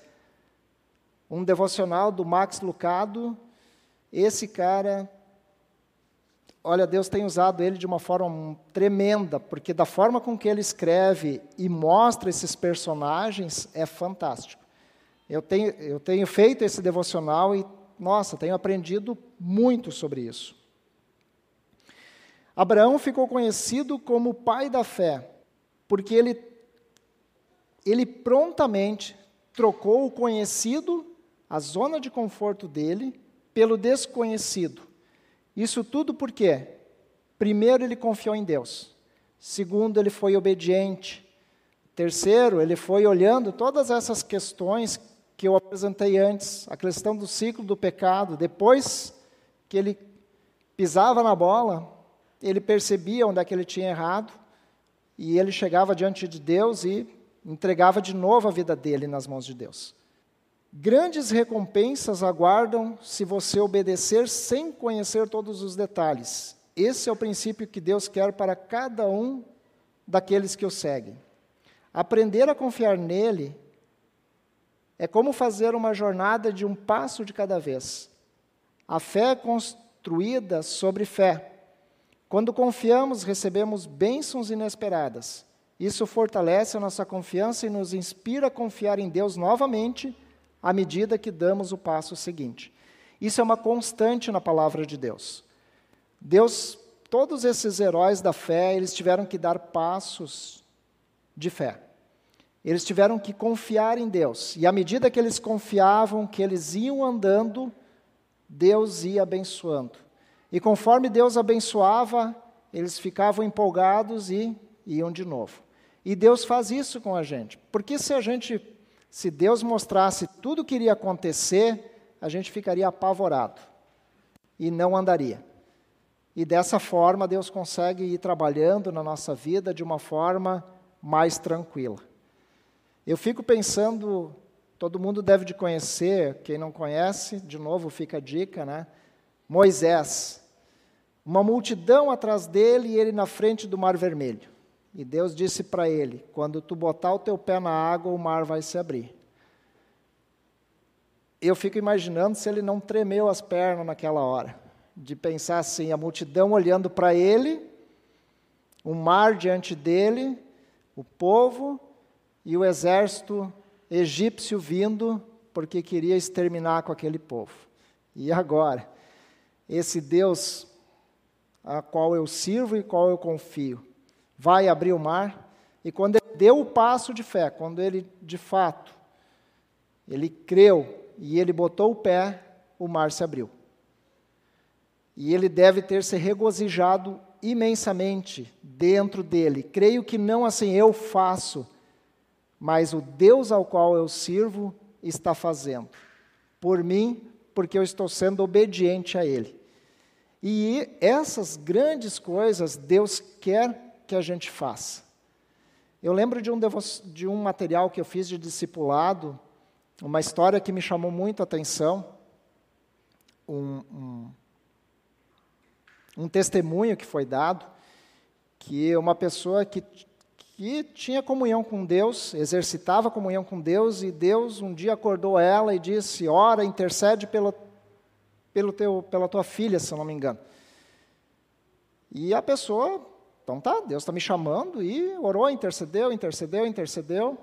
Um devocional do Max Lucado. Esse cara, olha, Deus tem usado ele de uma forma tremenda, porque da forma com que ele escreve e mostra esses personagens é fantástico. Eu tenho, eu tenho feito esse devocional e, nossa, tenho aprendido muito sobre isso. Abraão ficou conhecido como o pai da fé, porque ele, ele prontamente trocou o conhecido, a zona de conforto dele, pelo desconhecido. Isso tudo por quê? Primeiro, ele confiou em Deus. Segundo, ele foi obediente. Terceiro, ele foi olhando todas essas questões que eu apresentei antes, a questão do ciclo do pecado. Depois que ele pisava na bola, ele percebia onde é que ele tinha errado, e ele chegava diante de Deus e entregava de novo a vida dele nas mãos de Deus. Grandes recompensas aguardam se você obedecer sem conhecer todos os detalhes. Esse é o princípio que Deus quer para cada um daqueles que o seguem. Aprender a confiar nele é como fazer uma jornada de um passo de cada vez. A fé é construída sobre fé. Quando confiamos, recebemos bênçãos inesperadas. Isso fortalece a nossa confiança e nos inspira a confiar em Deus novamente à medida que damos o passo seguinte. Isso é uma constante na palavra de Deus. Deus, todos esses heróis da fé, eles tiveram que dar passos de fé. Eles tiveram que confiar em Deus. E à medida que eles confiavam, que eles iam andando, Deus ia abençoando. E conforme Deus abençoava, eles ficavam empolgados e iam de novo. E Deus faz isso com a gente. Porque se a gente, se Deus mostrasse tudo o que iria acontecer, a gente ficaria apavorado e não andaria. E dessa forma Deus consegue ir trabalhando na nossa vida de uma forma mais tranquila. Eu fico pensando, todo mundo deve de conhecer, quem não conhece, de novo fica a dica, né? Moisés. Uma multidão atrás dele e ele na frente do Mar Vermelho. E Deus disse para ele: Quando tu botar o teu pé na água, o mar vai se abrir. Eu fico imaginando se ele não tremeu as pernas naquela hora, de pensar assim: a multidão olhando para ele, o mar diante dele, o povo, e o exército egípcio vindo porque queria exterminar com aquele povo. E agora, esse Deus a qual eu sirvo e qual eu confio, vai abrir o mar, e quando ele deu o passo de fé, quando ele de fato ele creu e ele botou o pé, o mar se abriu. E ele deve ter se regozijado imensamente dentro dele. Creio que não assim eu faço, mas o Deus ao qual eu sirvo está fazendo. Por mim, porque eu estou sendo obediente a Ele. E essas grandes coisas Deus quer que a gente faça. Eu lembro de um, de um material que eu fiz de discipulado, uma história que me chamou muito a atenção, um, um, um testemunho que foi dado, que uma pessoa que que tinha comunhão com Deus, exercitava comunhão com Deus, e Deus um dia acordou ela e disse: Ora, intercede pelo, pelo teu, pela tua filha, se eu não me engano. E a pessoa, então tá, Deus está me chamando, e orou, intercedeu, intercedeu, intercedeu.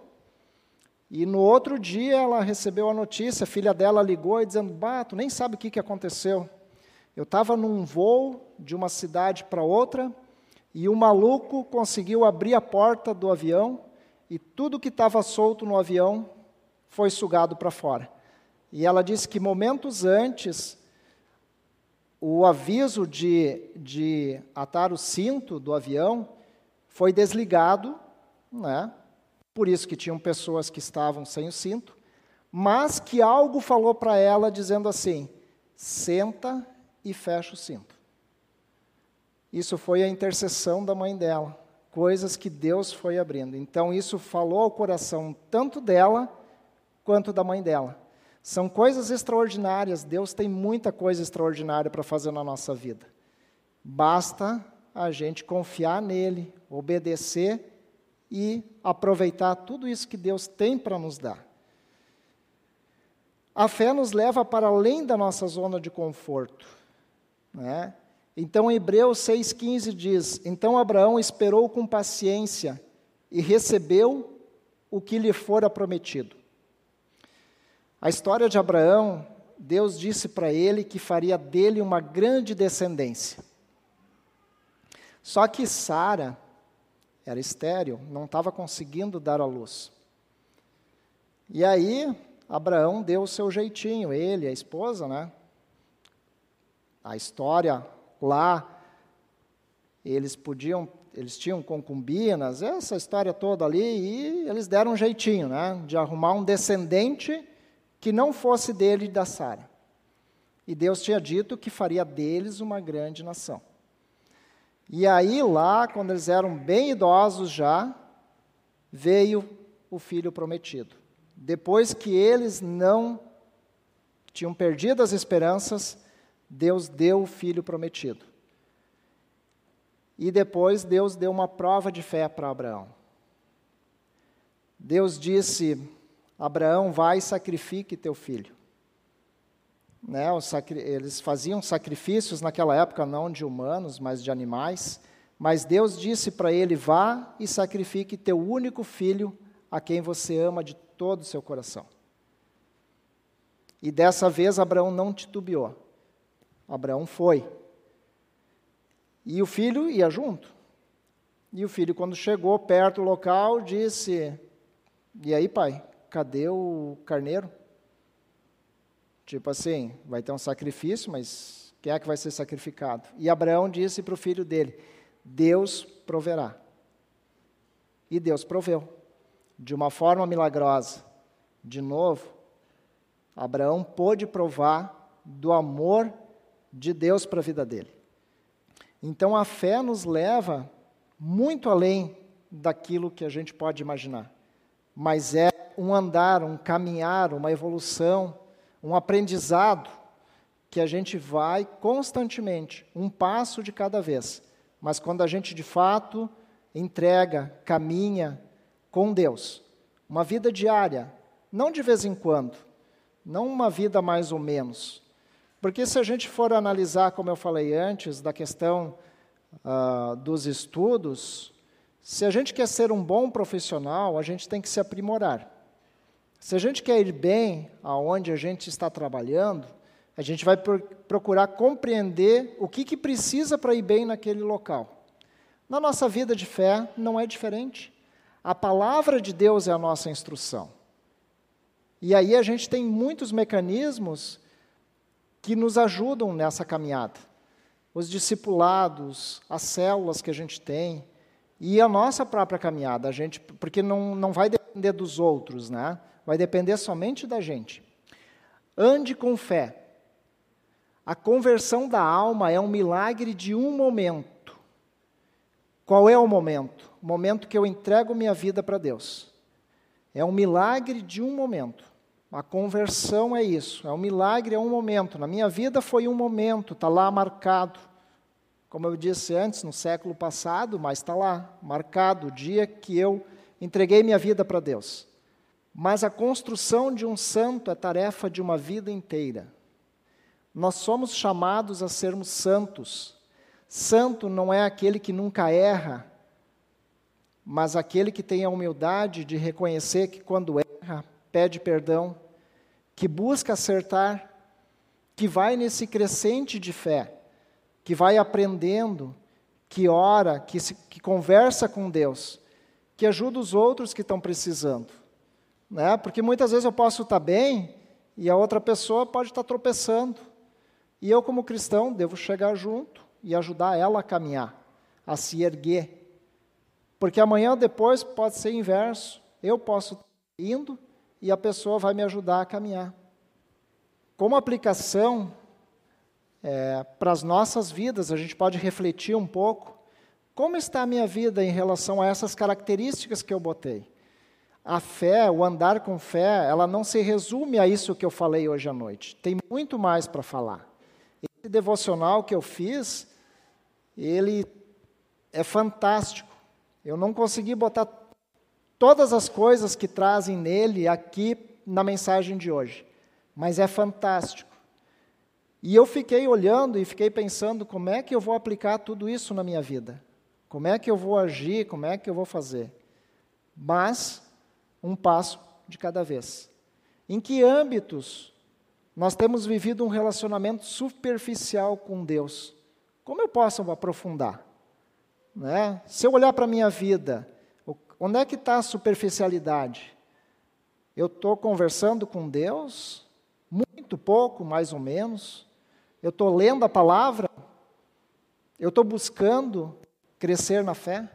E no outro dia ela recebeu a notícia, a filha dela ligou e dizendo: Bah, tu nem sabe o que, que aconteceu. Eu estava num voo de uma cidade para outra, e o maluco conseguiu abrir a porta do avião e tudo que estava solto no avião foi sugado para fora. E ela disse que momentos antes, o aviso de, de atar o cinto do avião foi desligado, né? por isso que tinham pessoas que estavam sem o cinto, mas que algo falou para ela dizendo assim: senta e fecha o cinto. Isso foi a intercessão da mãe dela, coisas que Deus foi abrindo. Então, isso falou ao coração tanto dela quanto da mãe dela. São coisas extraordinárias, Deus tem muita coisa extraordinária para fazer na nossa vida. Basta a gente confiar nele, obedecer e aproveitar tudo isso que Deus tem para nos dar. A fé nos leva para além da nossa zona de conforto. Né? Então, Hebreus 6,15 diz: Então Abraão esperou com paciência e recebeu o que lhe fora prometido. A história de Abraão, Deus disse para ele que faria dele uma grande descendência. Só que Sara era estéril, não estava conseguindo dar à luz. E aí, Abraão deu o seu jeitinho, ele, a esposa, né? A história lá eles podiam, eles tinham concubinas, essa história toda ali, e eles deram um jeitinho, né, de arrumar um descendente que não fosse dele e da Sara. E Deus tinha dito que faria deles uma grande nação. E aí, lá, quando eles eram bem idosos já, veio o filho prometido. Depois que eles não tinham perdido as esperanças, Deus deu o filho prometido. E depois Deus deu uma prova de fé para Abraão. Deus disse: Abraão, vai e sacrifique teu filho. Né, eles faziam sacrifícios naquela época, não de humanos, mas de animais. Mas Deus disse para ele: vá e sacrifique teu único filho, a quem você ama de todo o seu coração. E dessa vez Abraão não titubeou. Abraão foi. E o filho ia junto. E o filho, quando chegou perto do local, disse: E aí, pai, cadê o carneiro? Tipo assim, vai ter um sacrifício, mas quem é que vai ser sacrificado? E Abraão disse para o filho dele: Deus proverá. E Deus proveu, de uma forma milagrosa. De novo, Abraão pôde provar do amor de Deus para a vida dele. Então a fé nos leva muito além daquilo que a gente pode imaginar, mas é um andar, um caminhar, uma evolução, um aprendizado que a gente vai constantemente, um passo de cada vez. Mas quando a gente de fato entrega, caminha com Deus, uma vida diária, não de vez em quando, não uma vida mais ou menos, porque se a gente for analisar, como eu falei antes, da questão uh, dos estudos, se a gente quer ser um bom profissional, a gente tem que se aprimorar. Se a gente quer ir bem aonde a gente está trabalhando, a gente vai procurar compreender o que, que precisa para ir bem naquele local. Na nossa vida de fé não é diferente. A palavra de Deus é a nossa instrução. E aí a gente tem muitos mecanismos que nos ajudam nessa caminhada. Os discipulados, as células que a gente tem e a nossa própria caminhada, a gente, porque não, não vai depender dos outros, né? Vai depender somente da gente. Ande com fé. A conversão da alma é um milagre de um momento. Qual é o momento? O momento que eu entrego minha vida para Deus. É um milagre de um momento. A conversão é isso, é um milagre, é um momento. Na minha vida foi um momento, está lá marcado. Como eu disse antes, no século passado, mas está lá, marcado, o dia que eu entreguei minha vida para Deus. Mas a construção de um santo é tarefa de uma vida inteira. Nós somos chamados a sermos santos. Santo não é aquele que nunca erra, mas aquele que tem a humildade de reconhecer que quando erra, pede perdão, que busca acertar, que vai nesse crescente de fé, que vai aprendendo, que ora, que, se, que conversa com Deus, que ajuda os outros que estão precisando. Né? Porque muitas vezes eu posso estar bem e a outra pessoa pode estar tropeçando. E eu, como cristão, devo chegar junto e ajudar ela a caminhar, a se erguer. Porque amanhã ou depois pode ser inverso. Eu posso indo e a pessoa vai me ajudar a caminhar. Como aplicação é, para as nossas vidas, a gente pode refletir um pouco como está a minha vida em relação a essas características que eu botei. A fé, o andar com fé, ela não se resume a isso que eu falei hoje à noite. Tem muito mais para falar. Esse devocional que eu fiz, ele é fantástico. Eu não consegui botar todas as coisas que trazem nele aqui na mensagem de hoje, mas é fantástico. E eu fiquei olhando e fiquei pensando como é que eu vou aplicar tudo isso na minha vida, como é que eu vou agir, como é que eu vou fazer. Mas um passo de cada vez. Em que âmbitos nós temos vivido um relacionamento superficial com Deus? Como eu posso aprofundar? Né? Se eu olhar para a minha vida, Onde é que está a superficialidade? Eu estou conversando com Deus, muito pouco, mais ou menos. Eu estou lendo a palavra. Eu estou buscando crescer na fé.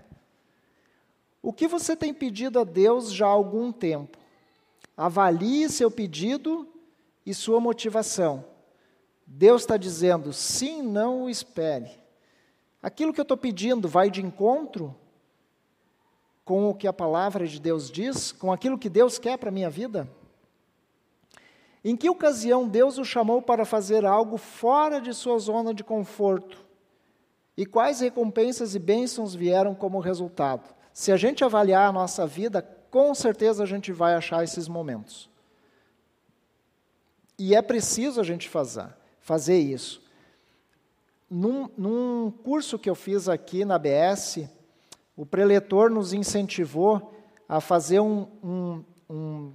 O que você tem pedido a Deus já há algum tempo? Avalie seu pedido e sua motivação. Deus está dizendo: sim, não o espere. Aquilo que eu estou pedindo vai de encontro com o que a palavra de Deus diz, com aquilo que Deus quer para a minha vida? Em que ocasião Deus o chamou para fazer algo fora de sua zona de conforto? E quais recompensas e bênçãos vieram como resultado? Se a gente avaliar a nossa vida, com certeza a gente vai achar esses momentos. E é preciso a gente fazer, fazer isso. Num, num curso que eu fiz aqui na BS, o preletor nos incentivou a fazer um, um, um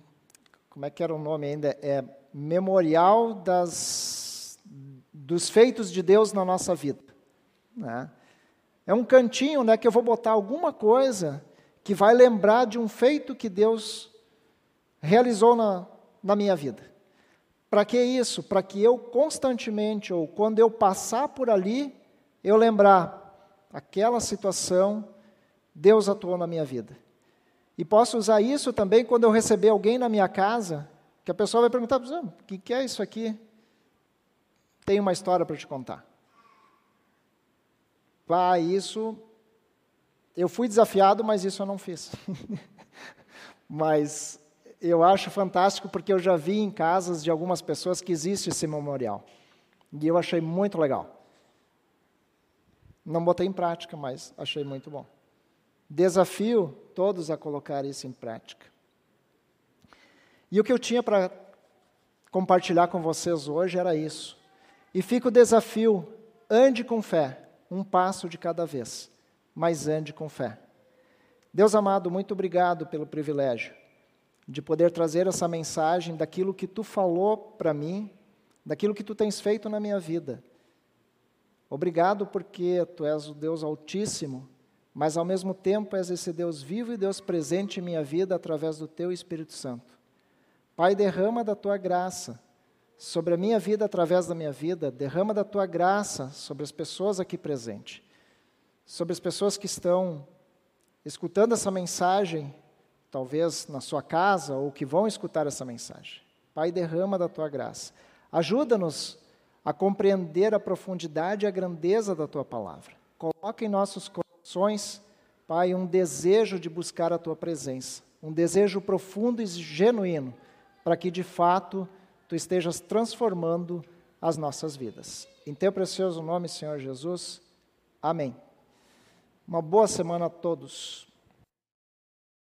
como é que era o nome ainda? É memorial das, dos feitos de Deus na nossa vida. Né? É um cantinho né, que eu vou botar alguma coisa que vai lembrar de um feito que Deus realizou na, na minha vida. Para que isso? Para que eu constantemente, ou quando eu passar por ali, eu lembrar aquela situação, Deus atuou na minha vida. E posso usar isso também quando eu receber alguém na minha casa, que a pessoa vai perguntar, o que, é isso aqui? Tem uma história para te contar. Ah, isso. Eu fui desafiado, mas isso eu não fiz. <laughs> mas eu acho fantástico porque eu já vi em casas de algumas pessoas que existe esse memorial. E eu achei muito legal. Não botei em prática, mas achei muito bom. Desafio todos a colocar isso em prática. E o que eu tinha para compartilhar com vocês hoje era isso. E fica o desafio: ande com fé, um passo de cada vez, mas ande com fé. Deus amado, muito obrigado pelo privilégio de poder trazer essa mensagem daquilo que tu falou para mim, daquilo que tu tens feito na minha vida. Obrigado porque tu és o Deus Altíssimo, mas ao mesmo tempo és esse Deus vivo e Deus presente em minha vida através do teu Espírito Santo. Pai, derrama da tua graça sobre a minha vida através da minha vida, derrama da tua graça sobre as pessoas aqui presentes, sobre as pessoas que estão escutando essa mensagem talvez na sua casa, ou que vão escutar essa mensagem. Pai, derrama da tua graça. Ajuda-nos a compreender a profundidade e a grandeza da tua palavra. Coloca em nossos corações, Pai, um desejo de buscar a tua presença, um desejo profundo e genuíno, para que de fato tu estejas transformando as nossas vidas. Em teu precioso nome, Senhor Jesus. Amém. Uma boa semana a todos.